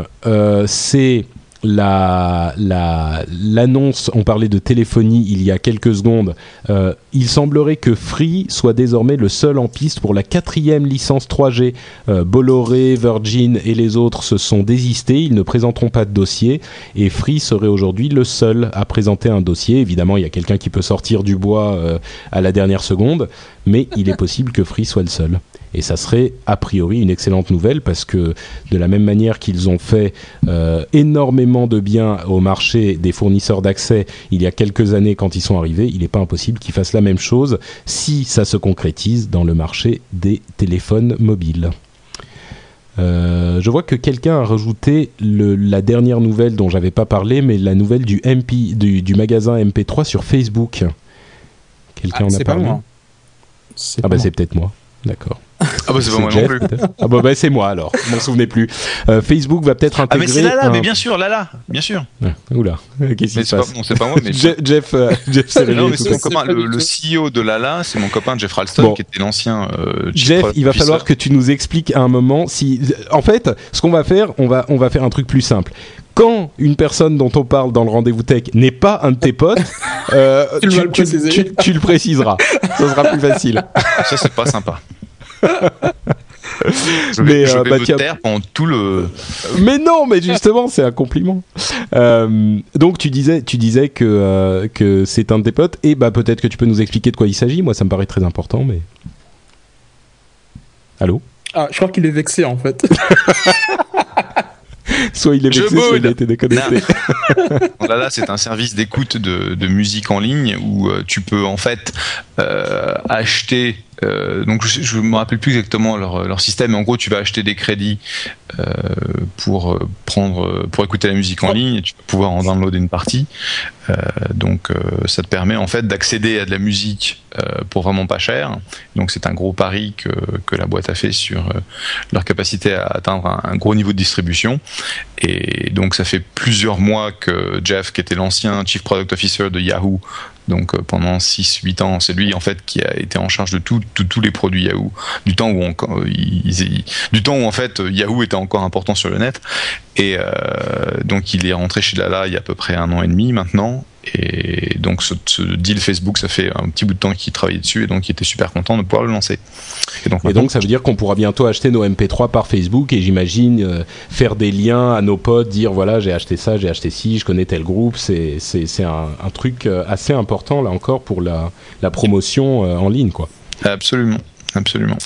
c'est la la- l'annonce, on parlait de téléphonie il y a quelques secondes. Euh, il semblerait que Free soit désormais le seul en piste pour la quatrième licence 3G. Euh, Bolloré, Virgin et les autres se sont désistés. Ils ne présenteront pas de dossier et Free serait aujourd'hui le seul à présenter un dossier. Évidemment, il y a quelqu'un qui peut sortir du bois euh, à la dernière seconde, mais il est possible que Free soit le seul. Et ça serait a priori une excellente nouvelle parce que de la même manière qu'ils ont fait euh, énormément de bien au marché des fournisseurs d'accès il y a quelques années quand ils sont arrivés, il n'est pas impossible qu'ils fassent la même chose si ça se concrétise dans le marché des téléphones mobiles. Euh, je vois que quelqu'un a rajouté le, la dernière nouvelle dont j'avais pas parlé, mais la nouvelle du MP du, du magasin MP3 sur Facebook. Quelqu'un Ah, en a c'est pas parlé. C'est Ah bah c'est peut-être moi. D'accord. Ah bah c'est pas moi non plus. peut-être Ah bah, bah, c'est moi alors. Je m'en souvenais plus. Euh, Facebook va peut-être Ah intégrer. mais c'est Lala, un- mais bien sûr, Lala, bien sûr. Ah, Oula, qu'est-ce qui Mais se c'est pas, passe non, c'est pas moi, mais Je- Jeff, euh, Jeff c'est mon copain, pas le. CEO de Lala, c'est mon copain Jeff Ralston, Bon. qui était l'ancien euh, Jeff, il va falloir que tu nous expliques à un moment si. En fait, ce qu'on va faire, on va, on va faire un truc plus simple. Quand une personne dont on parle dans le rendez-vous tech n'est pas un de tes potes, euh, Tu le tu le préciseras. Ça sera plus facile. Ça, c'est pas sympa. Je Mais, vais, je euh, vais bah, me tiens. taire pendant tout le. Mais non, mais justement, c'est un compliment. Euh, donc tu disais, tu disais que euh, que c'est un de tes potes, et bah peut-être que tu peux nous expliquer de quoi il s'agit. Moi, ça me paraît très important, mais. Allô? Ah, je crois qu'il est vexé en fait. Soit il est vexé, soit il a été déconnecté. Lala, c'est un service d'écoute de, de musique en ligne où euh, tu peux en fait euh, acheter. Euh, donc je, ne me rappelle plus exactement leur, leur système, mais en gros tu vas acheter des crédits euh, pour euh, prendre pour écouter la musique en ligne et tu vas pouvoir en downloader une partie. Euh, donc ça te permet en fait d'accéder à de la musique pour vraiment pas cher. Donc c'est un gros pari que, que la boîte a fait sur leur capacité à atteindre un, un gros niveau de distribution. Et donc ça fait plusieurs mois que Jeff, qui était l'ancien Chief Product Officer de Yahoo, donc euh, pendant 6-8 ans, c'est lui en fait qui a été en charge de tous les produits Yahoo, du temps où on- euh, du temps où en fait Yahoo était encore important sur le net. Et euh, donc il est rentré chez Lala il y a à peu près un an et demi maintenant. Et donc ce, ce deal Facebook, ça fait un petit bout de temps qu'il travaillait dessus et donc il était super content de pouvoir le lancer. Et donc, Et maintenant, donc ça veut dire qu'on pourra bientôt acheter nos MP3 par Facebook et j'imagine euh, faire des liens à nos potes, dire voilà j'ai acheté ça, j'ai acheté ci, je connais tel groupe. C'est un, un truc euh, assez important là encore pour la la promotion euh, en ligne quoi. absolument, absolument.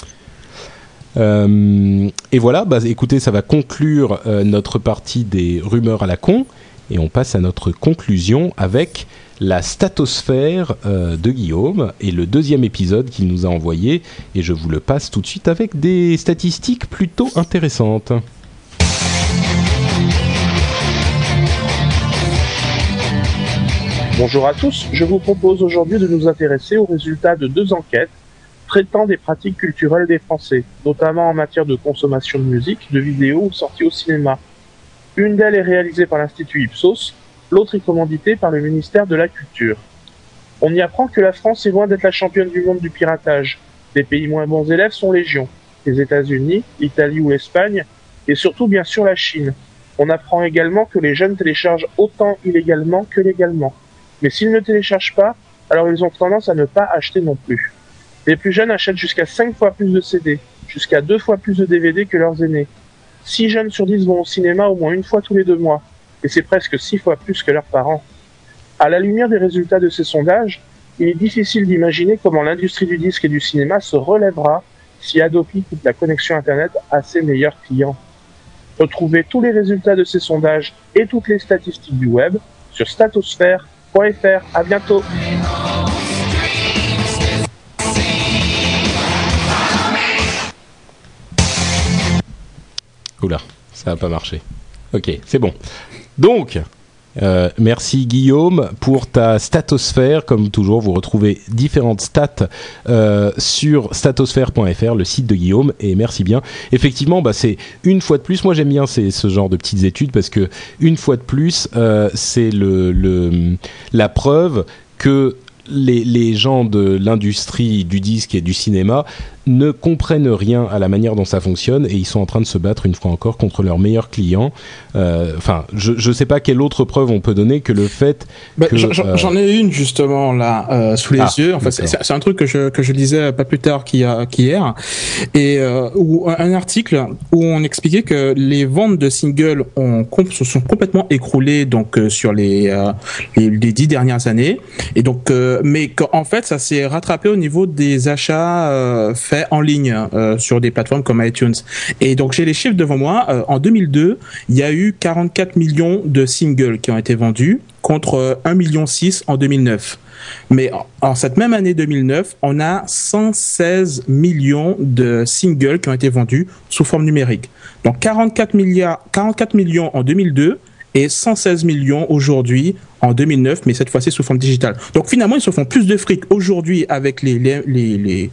Euh, et voilà, bah, écoutez, ça va conclure notre partie des rumeurs à la con, et on passe à notre conclusion avec la statosphère euh, de Guillaume et le deuxième épisode qu'il nous a envoyé, et je vous le passe tout de suite avec des statistiques plutôt intéressantes. Bonjour à tous, je vous propose aujourd'hui de nous intéresser aux résultats de deux enquêtes traitant des pratiques culturelles des Français, notamment en matière de consommation de musique, de vidéos ou sorties au cinéma. Une d'elles est réalisée par l'Institut Ipsos, l'autre est commanditée par le ministère de la Culture. On y apprend que la France est loin d'être la championne du monde du piratage. Les pays moins bons élèves sont légion. Les États-Unis, l'Italie ou l'Espagne, et surtout bien sûr la Chine. On apprend également que les jeunes téléchargent autant illégalement que légalement. Mais s'ils ne téléchargent pas, alors ils ont tendance à ne pas acheter non plus. Les plus jeunes achètent jusqu'à 5 fois plus de CD, jusqu'à 2 fois plus de DVD que leurs aînés. 6 jeunes sur 10 vont au cinéma au moins une fois tous les deux mois, et c'est presque 6 fois plus que leurs parents. À la lumière des résultats de ces sondages, il est difficile d'imaginer comment l'industrie du disque et du cinéma se relèvera si Adopi coupe la connexion Internet à ses meilleurs clients. Retrouvez tous les résultats de ces sondages et toutes les statistiques du web sur statosphère.fr. À bientôt! Oula, ça n'a pas marché. Ok, c'est bon. Donc, euh, merci Guillaume pour ta statosphère. Comme toujours, vous retrouvez différentes stats euh, sur statosphère.fr, le site de Guillaume. Et merci bien. Effectivement, bah, c'est une fois de plus. Moi, j'aime bien ce genre de petites études parce que une fois de plus, euh, c'est la preuve que les gens de l'industrie du disque et du cinéma ne comprennent rien à la manière dont ça fonctionne et ils sont en train de se battre une fois encore contre leurs meilleurs clients. Euh, Enfin, je ne sais pas quelle autre preuve on peut donner que le fait Bah, que, j'en- j'en euh, j'en ai une justement là euh, sous les Ah, yeux. Enfin, c'est un truc que je que je lisais pas plus tard qu'hier et euh, où un article où on expliquait que les ventes de singles ont se sont complètement écroulées donc euh, sur les, euh, les les dix dernières années et donc euh, mais qu'en fait ça s'est rattrapé au niveau des achats euh, faits en ligne euh, sur des plateformes comme iTunes. Et donc j'ai les chiffres devant moi. Euh, en 2002, il y a eu 44 millions de singles qui ont été vendus contre 1 million 6 en 2009. Mais en cette même année 2009, on a 116 millions de singles qui ont été vendus sous forme numérique. Donc 44 milliards, 44 millions en 2002 et 116 millions aujourd'hui en 2009, mais cette fois-ci sous forme digitale. Donc finalement, ils se font plus de fric aujourd'hui avec les,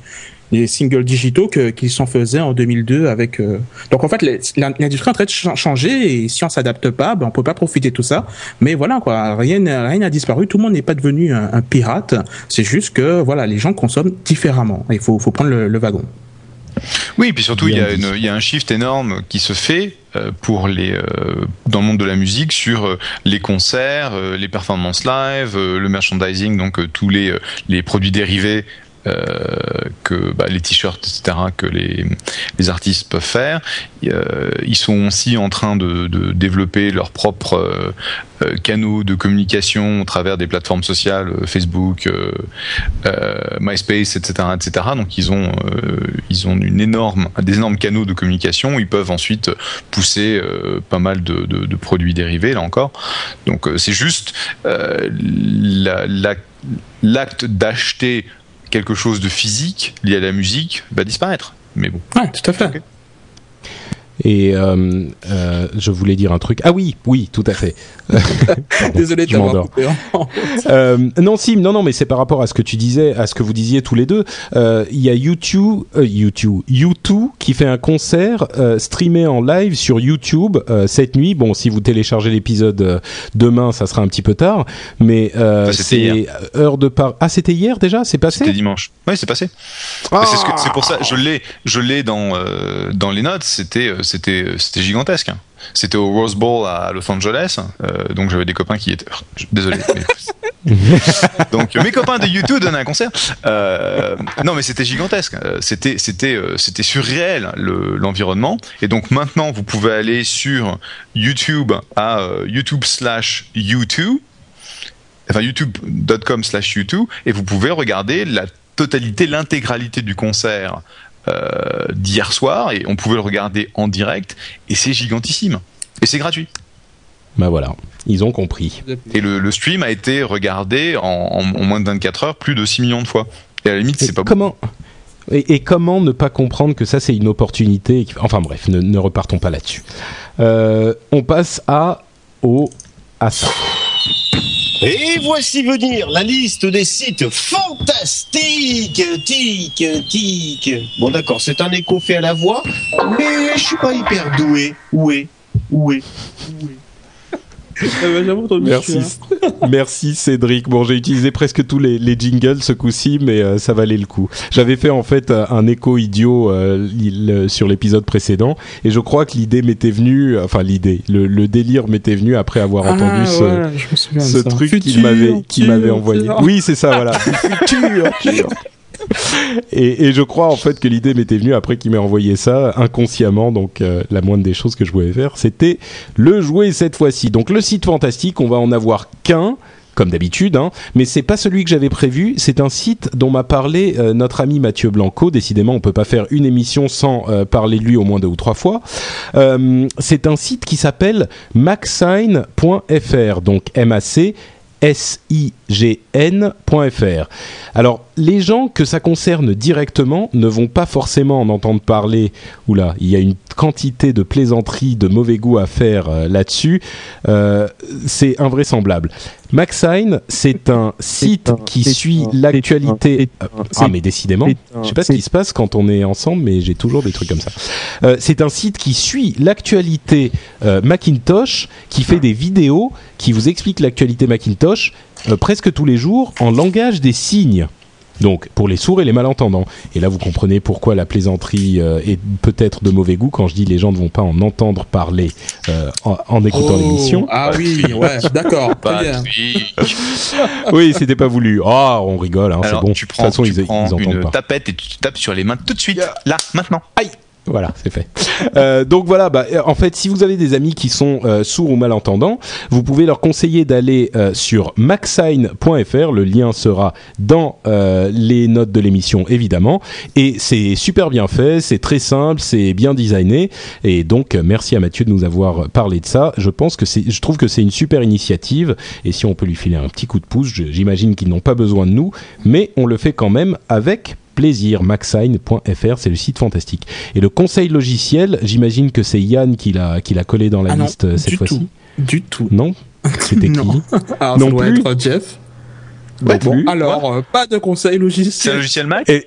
singles digitaux qu'ils s'en faisaient en 2002 avec. Euh, Donc en fait, l'industrie est en train de changer et si on s'adapte pas, ben on peut pas profiter de tout ça. Mais voilà quoi, rien rien n'a disparu. Tout le monde n'est pas devenu un, pirate. C'est juste que voilà, les gens consomment différemment. Il faut, faut prendre le wagon. Oui, et puis surtout, il y, a il y, a un shift énorme qui se fait euh, pour les euh, dans le monde de la musique sur les concerts, les performances live, le merchandising, donc tous les les produits dérivés que bah, les t-shirts, etc., que les, artistes peuvent faire. Euh, ils sont aussi en train de, développer leurs propres euh, canaux de communication au travers des plateformes sociales, Facebook, MySpace, etc., etc. Donc ils ont ils ont des énormes canaux de communication. Ils peuvent ensuite pousser pas mal de, produits dérivés là encore. Donc c'est juste l'acte la, d'acheter quelque chose de physique lié à la musique va disparaître. Mais bon. Ouais, tout à fait. Et euh, euh, je voulais dire un truc. Ah oui, oui, tout à fait. Désolé, je m'endors. euh, non, Sim, non, non, mais c'est par rapport à ce que tu disais, à ce que vous disiez tous les deux. Euh, il y a YouTube, euh, YouTube, YouTube qui fait un concert euh, streamé en live sur YouTube cette nuit. Bon, si vous téléchargez l'épisode demain, ça sera un petit peu tard, mais c'est heure de par. Ah, c'était hier déjà? C'est passé? C'était dimanche. Oui, c'est passé. Ah c'est pour ça, je l'ai, je l'ai dans dans les notes. C'était c'était c'était gigantesque. C'était au Rose Bowl à Los Angeles, euh, donc j'avais des copains qui étaient. Désolé. donc mes copains de YouTube donnaient un concert. Euh, non, mais c'était gigantesque. Euh, c'était c'était c'était surréel l'environnement. Et donc maintenant, vous pouvez aller sur YouTube à YouTube slash YouTube, enfin YouTube.com slash YouTube, et vous pouvez regarder la totalité, l'intégralité du concert euh, d'hier soir et on pouvait le regarder en direct et c'est gigantissime et c'est gratuit. Bah voilà, ils ont compris. Et le, stream a été regardé en, moins de 24 heures plus de 6 millions de fois. Et à la limite, c'est pas comment et, comment ne pas comprendre que ça c'est une opportunité Enfin bref, ne, repartons pas là-dessus. Euh, on passe à au à ça. Et voici venir la liste des sites fantastiques. Tic, tic. Bon d'accord, c'est un écho fait à la voix, mais je suis pas hyper doué. Où est Où est Où Merci, merci Cédric. Bon, j'ai utilisé presque tous les, jingles ce coup-ci, mais euh, ça valait le coup. J'avais fait en fait euh, un écho idiot euh, sur l'épisode précédent, et je crois que l'idée m'était venue, enfin l'idée, le, délire m'était venu après avoir ah, entendu ce, ce truc qu'il m'avait, qu'il m'avait envoyé. Oui, c'est ça, voilà. futur. et, je crois en fait que l'idée m'était venue après qu'il m'ait envoyé ça inconsciemment. Donc euh, la moindre des choses que je pouvais faire, c'était le jouer cette fois-ci. Donc le site fantastique, on va en avoir qu'un comme d'habitude, hein, mais c'est pas celui que j'avais prévu. C'est un site dont m'a parlé euh, notre ami Mathieu Blanco. Décidément, on peut pas faire une émission sans euh, parler de lui au moins deux ou trois fois. c'est un site qui s'appelle maxsign.fr, donc M-A-C sign.fr. Alors, les gens que ça concerne directement ne vont pas forcément en entendre parler. Oula, il y a une quantité de plaisanteries de mauvais goût à faire euh, là-dessus. Euh, c'est invraisemblable. MaxSign, c'est un site qui suit l'actualité. Ah, mais décidément, je sais pas ce qui se passe quand on est ensemble, mais j'ai toujours des trucs comme ça. Euh, c'est un site qui suit l'actualité Macintosh, qui fait des vidéos, qui vous explique l'actualité Macintosh presque tous les jours en langage des signes. Donc pour les sourds et les malentendants. Et là vous comprenez pourquoi la plaisanterie euh, est peut-être de mauvais goût quand je dis les gens ne vont pas en entendre parler euh, en, écoutant oh, l'émission. Ah oui, ouais, d'accord. oui, c'était pas voulu. Ah, on rigole, hein, c'est bon. Tu prends, de toute façon, ils, une tapette et tu tapes sur les mains tout de suite, là, maintenant. Aïe Voilà, c'est fait. Euh, donc voilà, bah, en fait, si vous avez des amis qui sont euh, sourds ou malentendants, vous pouvez leur conseiller d'aller euh, sur maxine.fr. Le lien sera dans euh, les notes de l'émission, évidemment. Et c'est super bien fait, c'est très simple, c'est bien designé. Et donc, euh, merci à Mathieu de nous avoir parlé de ça. Je pense que c'est, je trouve que c'est une super initiative. Et si on peut lui filer un petit coup de pouce, j'imagine qu'ils n'ont pas besoin de nous, mais on le fait quand même avec plaisir. Maxine.fr, c'est le site fantastique. Et le conseil logiciel, j'imagine que c'est Yann qui l'a qui l'a collé dans la Ah liste cette fois-ci. Du tout. Non C'était qui Non. Alors, Non ça doit plus. être Jeff. Non bon, plus. alors, euh, pas de conseil C'est un logiciel. logiciel Mac Et-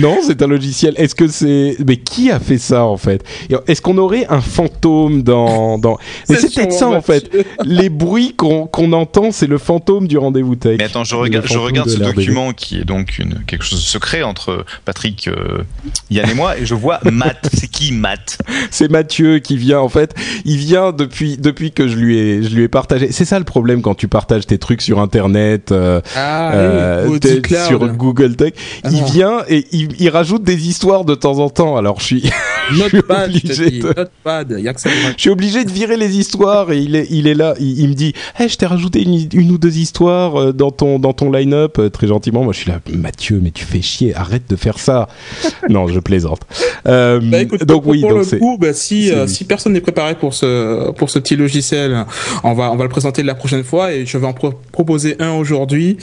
Non, c'est un logiciel. Est-ce que c'est mais qui a fait ça en fait? Est-ce qu'on aurait un fantôme dans dans Mais c'est peut-être ça en fait. Les bruits qu'on qu'on entend, c'est le fantôme du rendez-vous tech. Mais attends, je je regarde de ce document qui est donc une, quelque chose de secret entre Patrick, euh, Yann et moi, et je vois Matt. C'est qui Matt? C'est Mathieu qui vient en fait. Il vient depuis depuis que je lui ai je lui ai partagé. C'est ça le problème quand tu partages tes trucs sur internet. euh, Ah, euh, oui, sur Google Tech. Ah il non. vient et il, il rajoute des histoires de temps en temps. Alors je suis, je suis je obligé dis, de- Notepad, y a que ça. de vrai. je suis obligé de virer les histoires et il est, il est là. Il, il me dit, hey, je t'ai rajouté une, une ou deux histoires euh, dans ton, dans ton line-up euh, très gentiment. Moi je suis là, Mathieu, mais tu fais chier, arrête de faire ça. non, je plaisante. Euh, Bah, écoute, donc pour, oui, pour donc le coup, bah, si, euh, si personne n'est préparé pour ce, pour ce petit logiciel, on va, on va le présenter la prochaine fois et je vais en pro- proposer un aujourd'hui.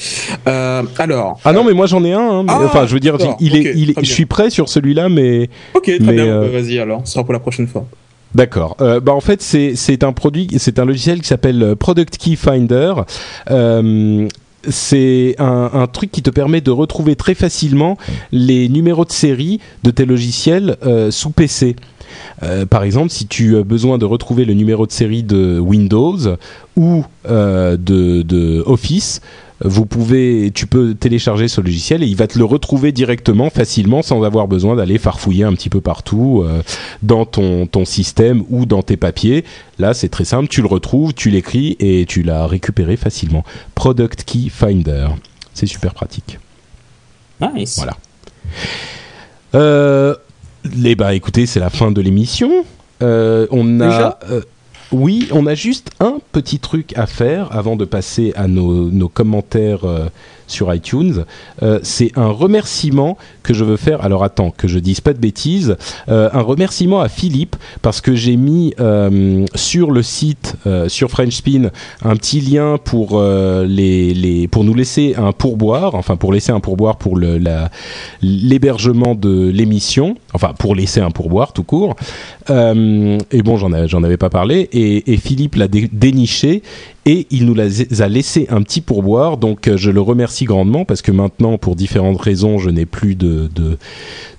Euh, alors. Ah non, mais moi j'en ai un. hein, mais- Ah, enfin, je veux dire, est, il je suis prêt sur celui-là, mais Ok, très mais, bien. euh, bah, Vas-y alors, ce sera pour la prochaine fois. D'accord. Euh, bah en fait c'est un produit, c'est un logiciel qui s'appelle euh, Product Key Finder. Euh, c'est un, un truc qui te permet de retrouver très facilement les numéros de série de tes logiciels euh, sous PC. Euh, par exemple, si tu as besoin de retrouver le numéro de série de Windows ou euh, de, de Office, vous pouvez, tu peux télécharger ce logiciel et il va te le retrouver directement, facilement, sans avoir besoin d'aller farfouiller un petit peu partout euh, dans ton, ton système ou dans tes papiers. Là, c'est très simple, tu le retrouves, tu l'écris et tu l'as récupéré facilement. Product Key Finder, c'est super pratique. Nice. Voilà. Euh, les bah écoutez, c'est la fin de l'émission. Euh, on a Déjà euh, oui, on a juste un petit truc à faire avant de passer à nos, nos commentaires euh, sur iTunes. Euh, c'est un remerciement que je veux faire. Alors attends, que je dise pas de bêtises. Euh, un remerciement à Philippe parce que j'ai mis euh, sur le site, sur French Spin, un petit lien pour les, les pour nous laisser un pourboire, enfin pour laisser un pourboire pour l'hébergement de l'émission, enfin pour laisser un pourboire tout court. Et bon, j'en avais pas parlé et, Philippe l'a dé- déniché et il nous a laissé un petit pourboire. Donc euh, je le remercie grandement parce que maintenant, pour différentes raisons, je n'ai plus de de,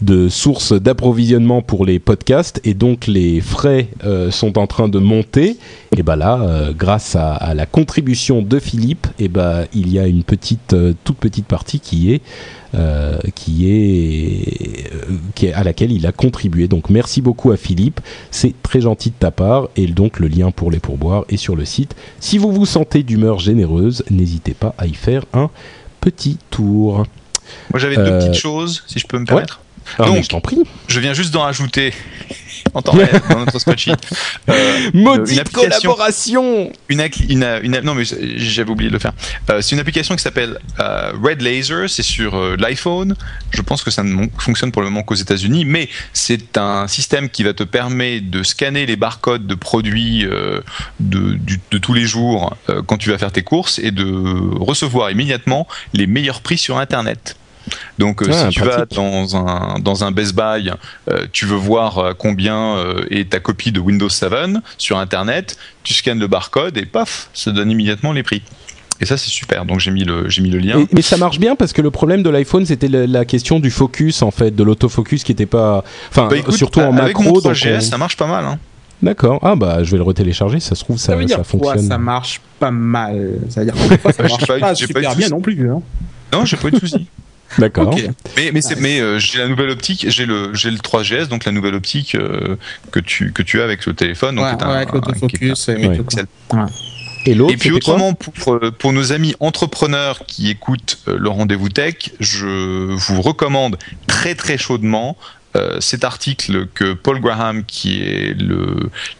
de source d'approvisionnement pour les podcasts et donc les frais euh, sont en train de monter. Et ben là, euh, grâce à, à la contribution de Philippe, et ben il y a une petite, euh, toute petite partie qui est euh, qui est, euh, qui est à laquelle il a contribué. Donc merci beaucoup à Philippe, c'est très gentil de ta part et donc le lien pour les pourboires est sur le site. Si vous vous sentez d'humeur généreuse, n'hésitez pas à y faire un petit tour. Moi, j'avais Euh, deux petites choses, si je peux me permettre. Ah, Donc, je t'en prie. Je viens juste d'en rajouter en temps réel dans notre spreadsheet. Euh, Maudite une collaboration une, ac- une, une- non mais j'avais oublié de le faire. Euh, c'est une application qui s'appelle euh, Red Laser, c'est sur l'iPhone. Je pense que ça ne fonctionne pour le moment qu'aux États-Unis, mais c'est un système qui va te permettre de scanner les barcodes de produits de, du- de tous les jours quand tu vas faire tes courses et de recevoir immédiatement les meilleurs prix sur Internet. Donc euh, Ah, si tu vas dans un, dans un Best Buy, euh, tu veux voir euh, combien euh, est ta copie de Windows 7 sur Internet, tu scannes le barcode et paf, ça donne immédiatement les prix. Et ça c'est super, donc j'ai mis le, j'ai mis le lien. Et- mais ça marche bien parce que le problème de l'iPhone c'était la question du focus en fait, de l'autofocus qui était pas, enfin Bah, surtout en avec macro. mon donc 3GS, on- ça marche pas mal. Hein. D'accord. Ah bah je vais le retélécharger. Ça se trouve ça, Ça veut dire ça quoi fonctionne. Ça marche pas mal? Ça veut dire que ça marche pas pas, j'ai pas eu super de bien soucis. non plus. Hein. Non, j'ai pas eu de soucis. D'accord. Mais, mais, c'est- mais euh, j'ai la nouvelle optique, j'ai le, j'ai le 3GS, donc la nouvelle optique euh, que, tu, que tu as avec le téléphone. Donc Ouais, un- avec l'autofocus et Ouais. Et l'autre Et puis autrement, pour, euh, pour nos amis entrepreneurs qui écoutent euh, le rendez-vous tech, je vous recommande très très chaudement euh, cet article que Paul Graham, qui est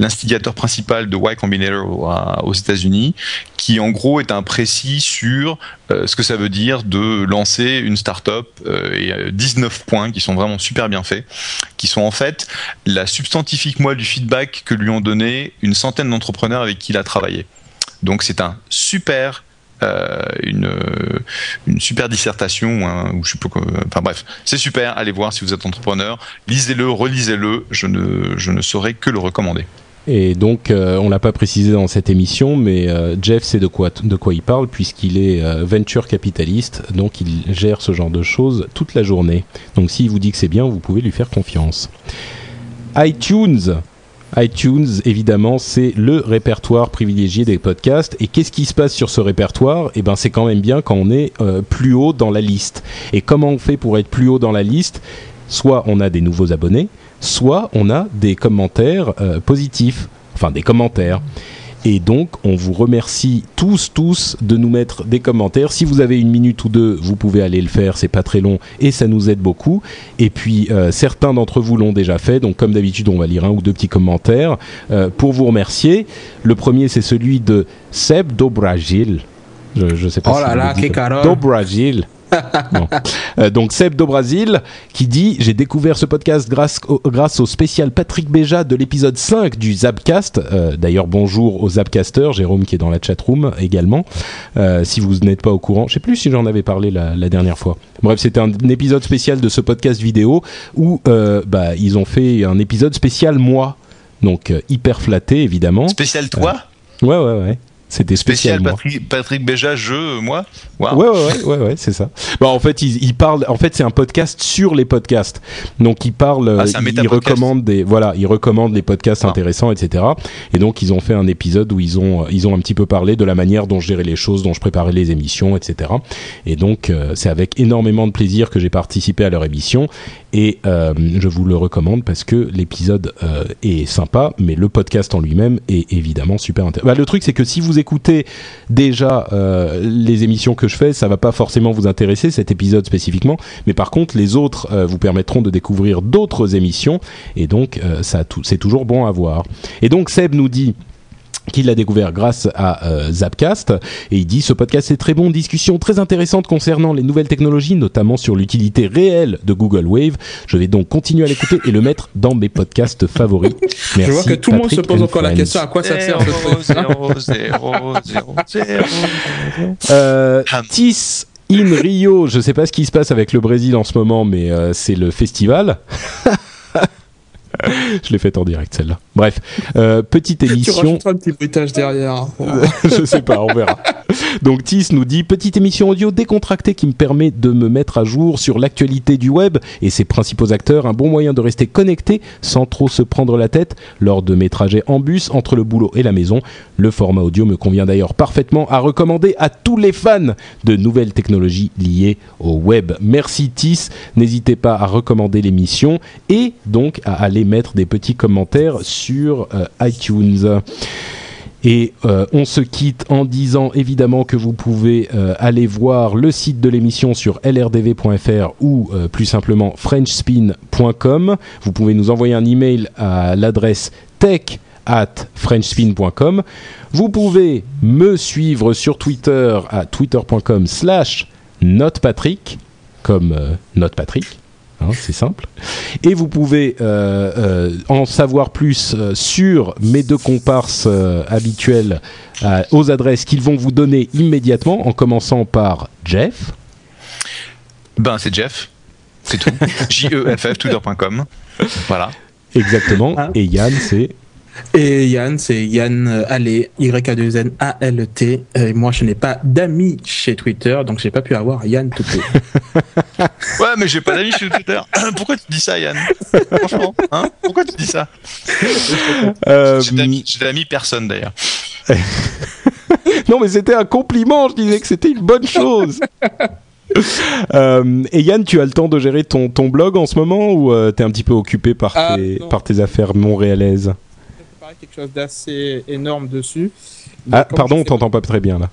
l'instigateur principal de Y Combinator aux États-Unis, qui en gros est un précis sur euh, ce que ça veut dire de lancer une startup euh, et 19 points qui sont vraiment super bien faits, qui sont en fait la substantifique moelle du feedback que lui ont donné une centaine d'entrepreneurs avec qui il a travaillé. Donc c'est un super euh, une, une super dissertation ou je sais pas enfin bref c'est super. Allez voir si vous êtes entrepreneur. Lisez-le relisez-le. Je ne je ne saurais que le recommander. Et donc, euh, on l'a pas précisé dans cette émission, mais euh, Jeff sait de quoi, de quoi il parle, puisqu'il est venture capitaliste, donc il gère ce genre de choses toute la journée. Donc, s'il vous dit que c'est bien, vous pouvez lui faire confiance. iTunes iTunes, évidemment, c'est le répertoire privilégié des podcasts. Et qu'est-ce qui se passe sur ce répertoire? Eh ben, c'est quand même bien quand on est euh, plus haut dans la liste. Et comment on fait pour être plus haut dans la liste? Soit on a des nouveaux abonnés, soit on a des commentaires euh, positifs, enfin des commentaires. Et donc, on vous remercie tous, tous de nous mettre des commentaires. Si vous avez une minute ou deux, vous pouvez aller le faire, c'est pas très long et ça nous aide beaucoup. Et puis, euh, certains d'entre vous l'ont déjà fait, donc comme d'habitude, on va lire un ou deux petits commentaires euh, pour vous remercier. Le premier, c'est celui de Seb Dobragil. Je, je sais pas oh là là, Dobragil. Euh, donc Seb do Brasil qui dit j'ai découvert ce podcast grâce au, grâce au spécial Patrick Béja de l'épisode 5 du Zapcast. Euh, d'ailleurs bonjour aux Zapcasters, Jérôme qui est dans la chatroom également. Euh, si vous n'êtes pas au courant, je sais plus si j'en avais parlé la, la dernière fois. Bref, c'était un, épisode spécial de ce podcast vidéo où bah, ils ont fait un épisode spécial moi. Donc hyper flatté évidemment. Spécial toi Ouais ouais ouais. C'était spécial. Patrick, Patrick Béja, je, moi. Ouais, ouais, ouais, ouais, ouais c'est ça. Bon, en fait, il, il parle. En fait, c'est un podcast sur les podcasts. Donc, il parle. Ah, il, il recommande des. Voilà, il recommande les podcasts ah. intéressants, etc. Et donc, ils ont fait un épisode où ils ont, ils ont un petit peu parlé de la manière dont je gérais les choses, dont je préparais les émissions, etc. Et donc, euh, c'est avec énormément de plaisir que j'ai participé à leur émission. Et euh, je vous le recommande parce que l'épisode euh, est sympa, mais le podcast en lui-même est évidemment super intéressant. Bah, le truc, c'est que si vous écoutez déjà euh, les émissions que je fais, ça va pas forcément vous intéresser cet épisode spécifiquement, mais par contre les autres euh, vous permettront de découvrir d'autres émissions et donc euh, ça c'est toujours bon à voir. Et donc Seb nous dit qu'il a découvert grâce à euh, Zapcast. Et il dit ce podcast est très bon discussion très intéressante concernant les nouvelles technologies notamment sur l'utilité réelle de Google Wave. Je vais donc continuer à l'écouter et le mettre dans mes podcasts favoris. Merci, je vois que tout le monde se pose encore la question à quoi ça sert euh, Tis in Rio. Je sais pas ce qui se passe avec le Brésil en ce moment mais euh, c'est le festival je l'ai faite en direct celle-là. Bref, euh, petite émission. Tu un petit bruitage derrière. je sais pas, on verra. Donc Tis nous dit petite émission audio décontractée qui me permet de me mettre à jour sur l'actualité du web et ses principaux acteurs, un bon moyen de rester connecté sans trop se prendre la tête lors de mes trajets en bus entre le boulot et la maison. Le format audio me convient d'ailleurs parfaitement à recommander à tous les fans de nouvelles technologies liées au web. Merci Tis, n'hésitez pas à recommander l'émission et donc à aller mettre des petits commentaires sur euh, iTunes. Et euh, on se quitte en disant évidemment que vous pouvez euh, aller voir le site de l'émission sur lrdv.fr ou plus simplement frenchspin.com. Vous pouvez nous envoyer un email à l'adresse tech at frenchspin.com. Vous pouvez me suivre sur Twitter à twitter.com slash notepatrick comme notepatrick Hein, c'est simple. Et vous pouvez euh, euh, en savoir plus euh, sur mes deux comparses habituels aux adresses qu'ils vont vous donner immédiatement, en commençant par Jeff. Ben, c'est Jeff. C'est tout. J-E-F-F, twitter.com. Voilà. Exactement. Hein Et Yann, c'est et Yann, c'est Yann euh, Allé, Y-A-2-N-A-L-T. Et moi, je n'ai pas d'amis chez Twitter, donc j'ai pas pu avoir Yann tout ouais, mais j'ai pas d'amis chez Twitter. Pourquoi tu dis ça, Yann? Franchement, hein? Pourquoi tu dis ça? Euh... J'ai d'amis personne d'ailleurs. non, mais c'était un compliment. Je disais que c'était une bonne chose. Euh, et Yann, tu as le temps de gérer ton, ton blog en ce moment ou euh, tu es un petit peu occupé par, ah, tes, par tes affaires montréalaises? Quelque chose d'assez énorme dessus. ah, pardon, on t'entend pas très bien là.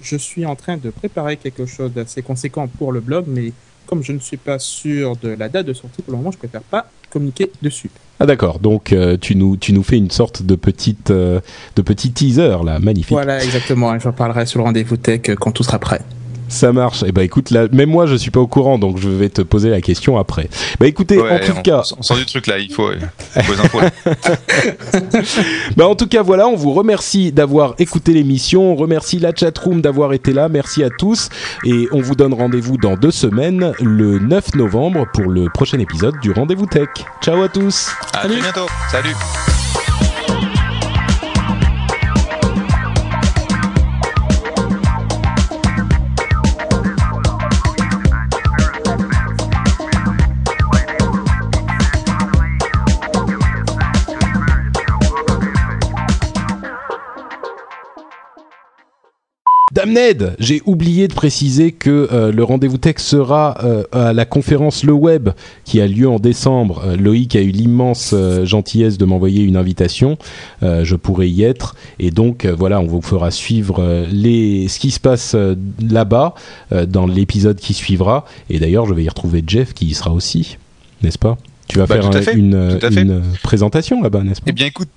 Je suis en train de préparer quelque chose d'assez conséquent pour le blog, mais comme je ne suis pas sûr de la date de sortie pour le moment, je préfère pas communiquer dessus. Ah d'accord, donc euh, tu nous tu nous fais une sorte de petite euh, de petit teaser là, magnifique. Voilà, exactement. J'en parlerai sur le rendez-vous tech euh, quand tout sera prêt. Ça marche. Eh ben écoute, là, même moi je suis pas au courant, donc je vais te poser la question après. Bah écoutez, Ouais, en tout on, cas, on sort du truc là, il faut, il faut les infos. là. bah en tout cas voilà, on vous remercie d'avoir écouté l'émission, on remercie la chatroom d'avoir été là, merci à tous et on vous donne rendez-vous dans deux semaines, le 9 novembre pour le prochain épisode du Rendez-vous Tech. Ciao à tous. À très bientôt. Salut. Damned, j'ai oublié de préciser que euh, le rendez-vous tech sera euh, à la conférence Le Web qui a lieu en décembre. Euh, Loïc a eu l'immense gentillesse de m'envoyer une invitation. Je pourrai y être et donc voilà, on vous fera suivre les ce qui se passe là-bas dans l'épisode qui suivra. Et d'ailleurs, je vais y retrouver Jeff qui y sera aussi, n'est-ce pas? Tu vas Bah, faire une, une présentation là-bas, n'est-ce pas? Eh bien, écoute.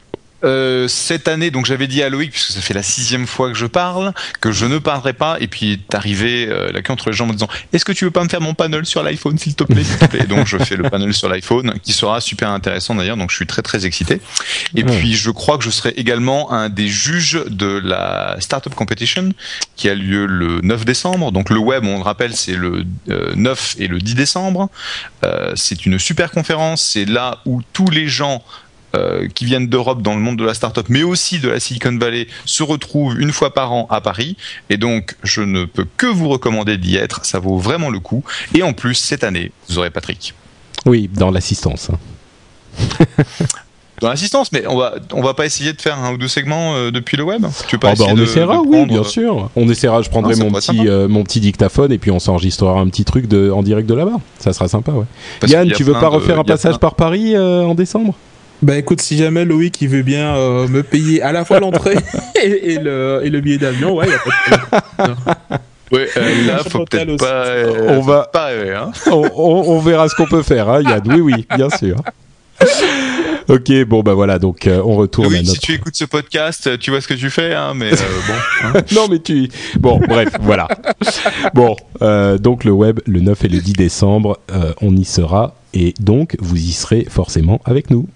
Euh, cette année, donc j'avais dit à Loïc, puisque ça fait la sixième fois que je parle, que je ne parlerai pas, et puis est arrivé euh, la queue entre les jambes en disant Est-ce que tu veux pas me faire mon panel sur l'iPhone, s'il te plaît, s'il te plaît? Et donc je fais le panel sur l'iPhone, qui sera super intéressant d'ailleurs, donc je suis très très excité. Et Ouais. puis je crois que je serai également un des juges de la Startup Competition, qui a lieu le 9 décembre. Donc le web, on le rappelle, c'est le euh, 9 et le 10 décembre. Euh, c'est une super conférence, c'est là où tous les gens euh, qui viennent d'Europe dans le monde de la startup, mais aussi de la Silicon Valley, se retrouvent une fois par an à Paris. Et donc, je ne peux que vous recommander d'y être. Ça vaut vraiment le coup. Et en plus, cette année, vous aurez Patrick. Oui, dans l'assistance. hein. Dans l'assistance, mais on va, on va pas essayer de faire un ou deux segments euh, depuis le web? Tu pas Ah bah, on de- essaiera, de oui, bien sûr. On essaiera, je prendrai Non, mon petit, euh, mon petit dictaphone et puis on s'enregistrera un petit truc de, en direct de là-bas. Ça sera sympa, ouais. Parce Yann, tu veux pas de- refaire un passage plein- par Paris euh, en décembre? Bah écoute, si jamais Loïc il veut bien euh, me payer à la fois l'entrée et, et le, et le billet d'avion, ouais, y a pas de problème. Ouais, euh, là, faut peut-être pas. euh, On va- Pas rêver, hein. on, on- on verra ce qu'on peut faire, hein, Yann. Oui, oui, bien sûr. Ok, bon bah voilà, donc euh, on retourne à Oui, notre. si tu écoutes ce podcast, tu vois ce que tu fais, hein, mais euh, bon. hein. non mais tu. Bon, bref, voilà. Bon, euh, donc le web, le 9 et le 10 décembre, euh, on y sera et donc vous y serez forcément avec nous.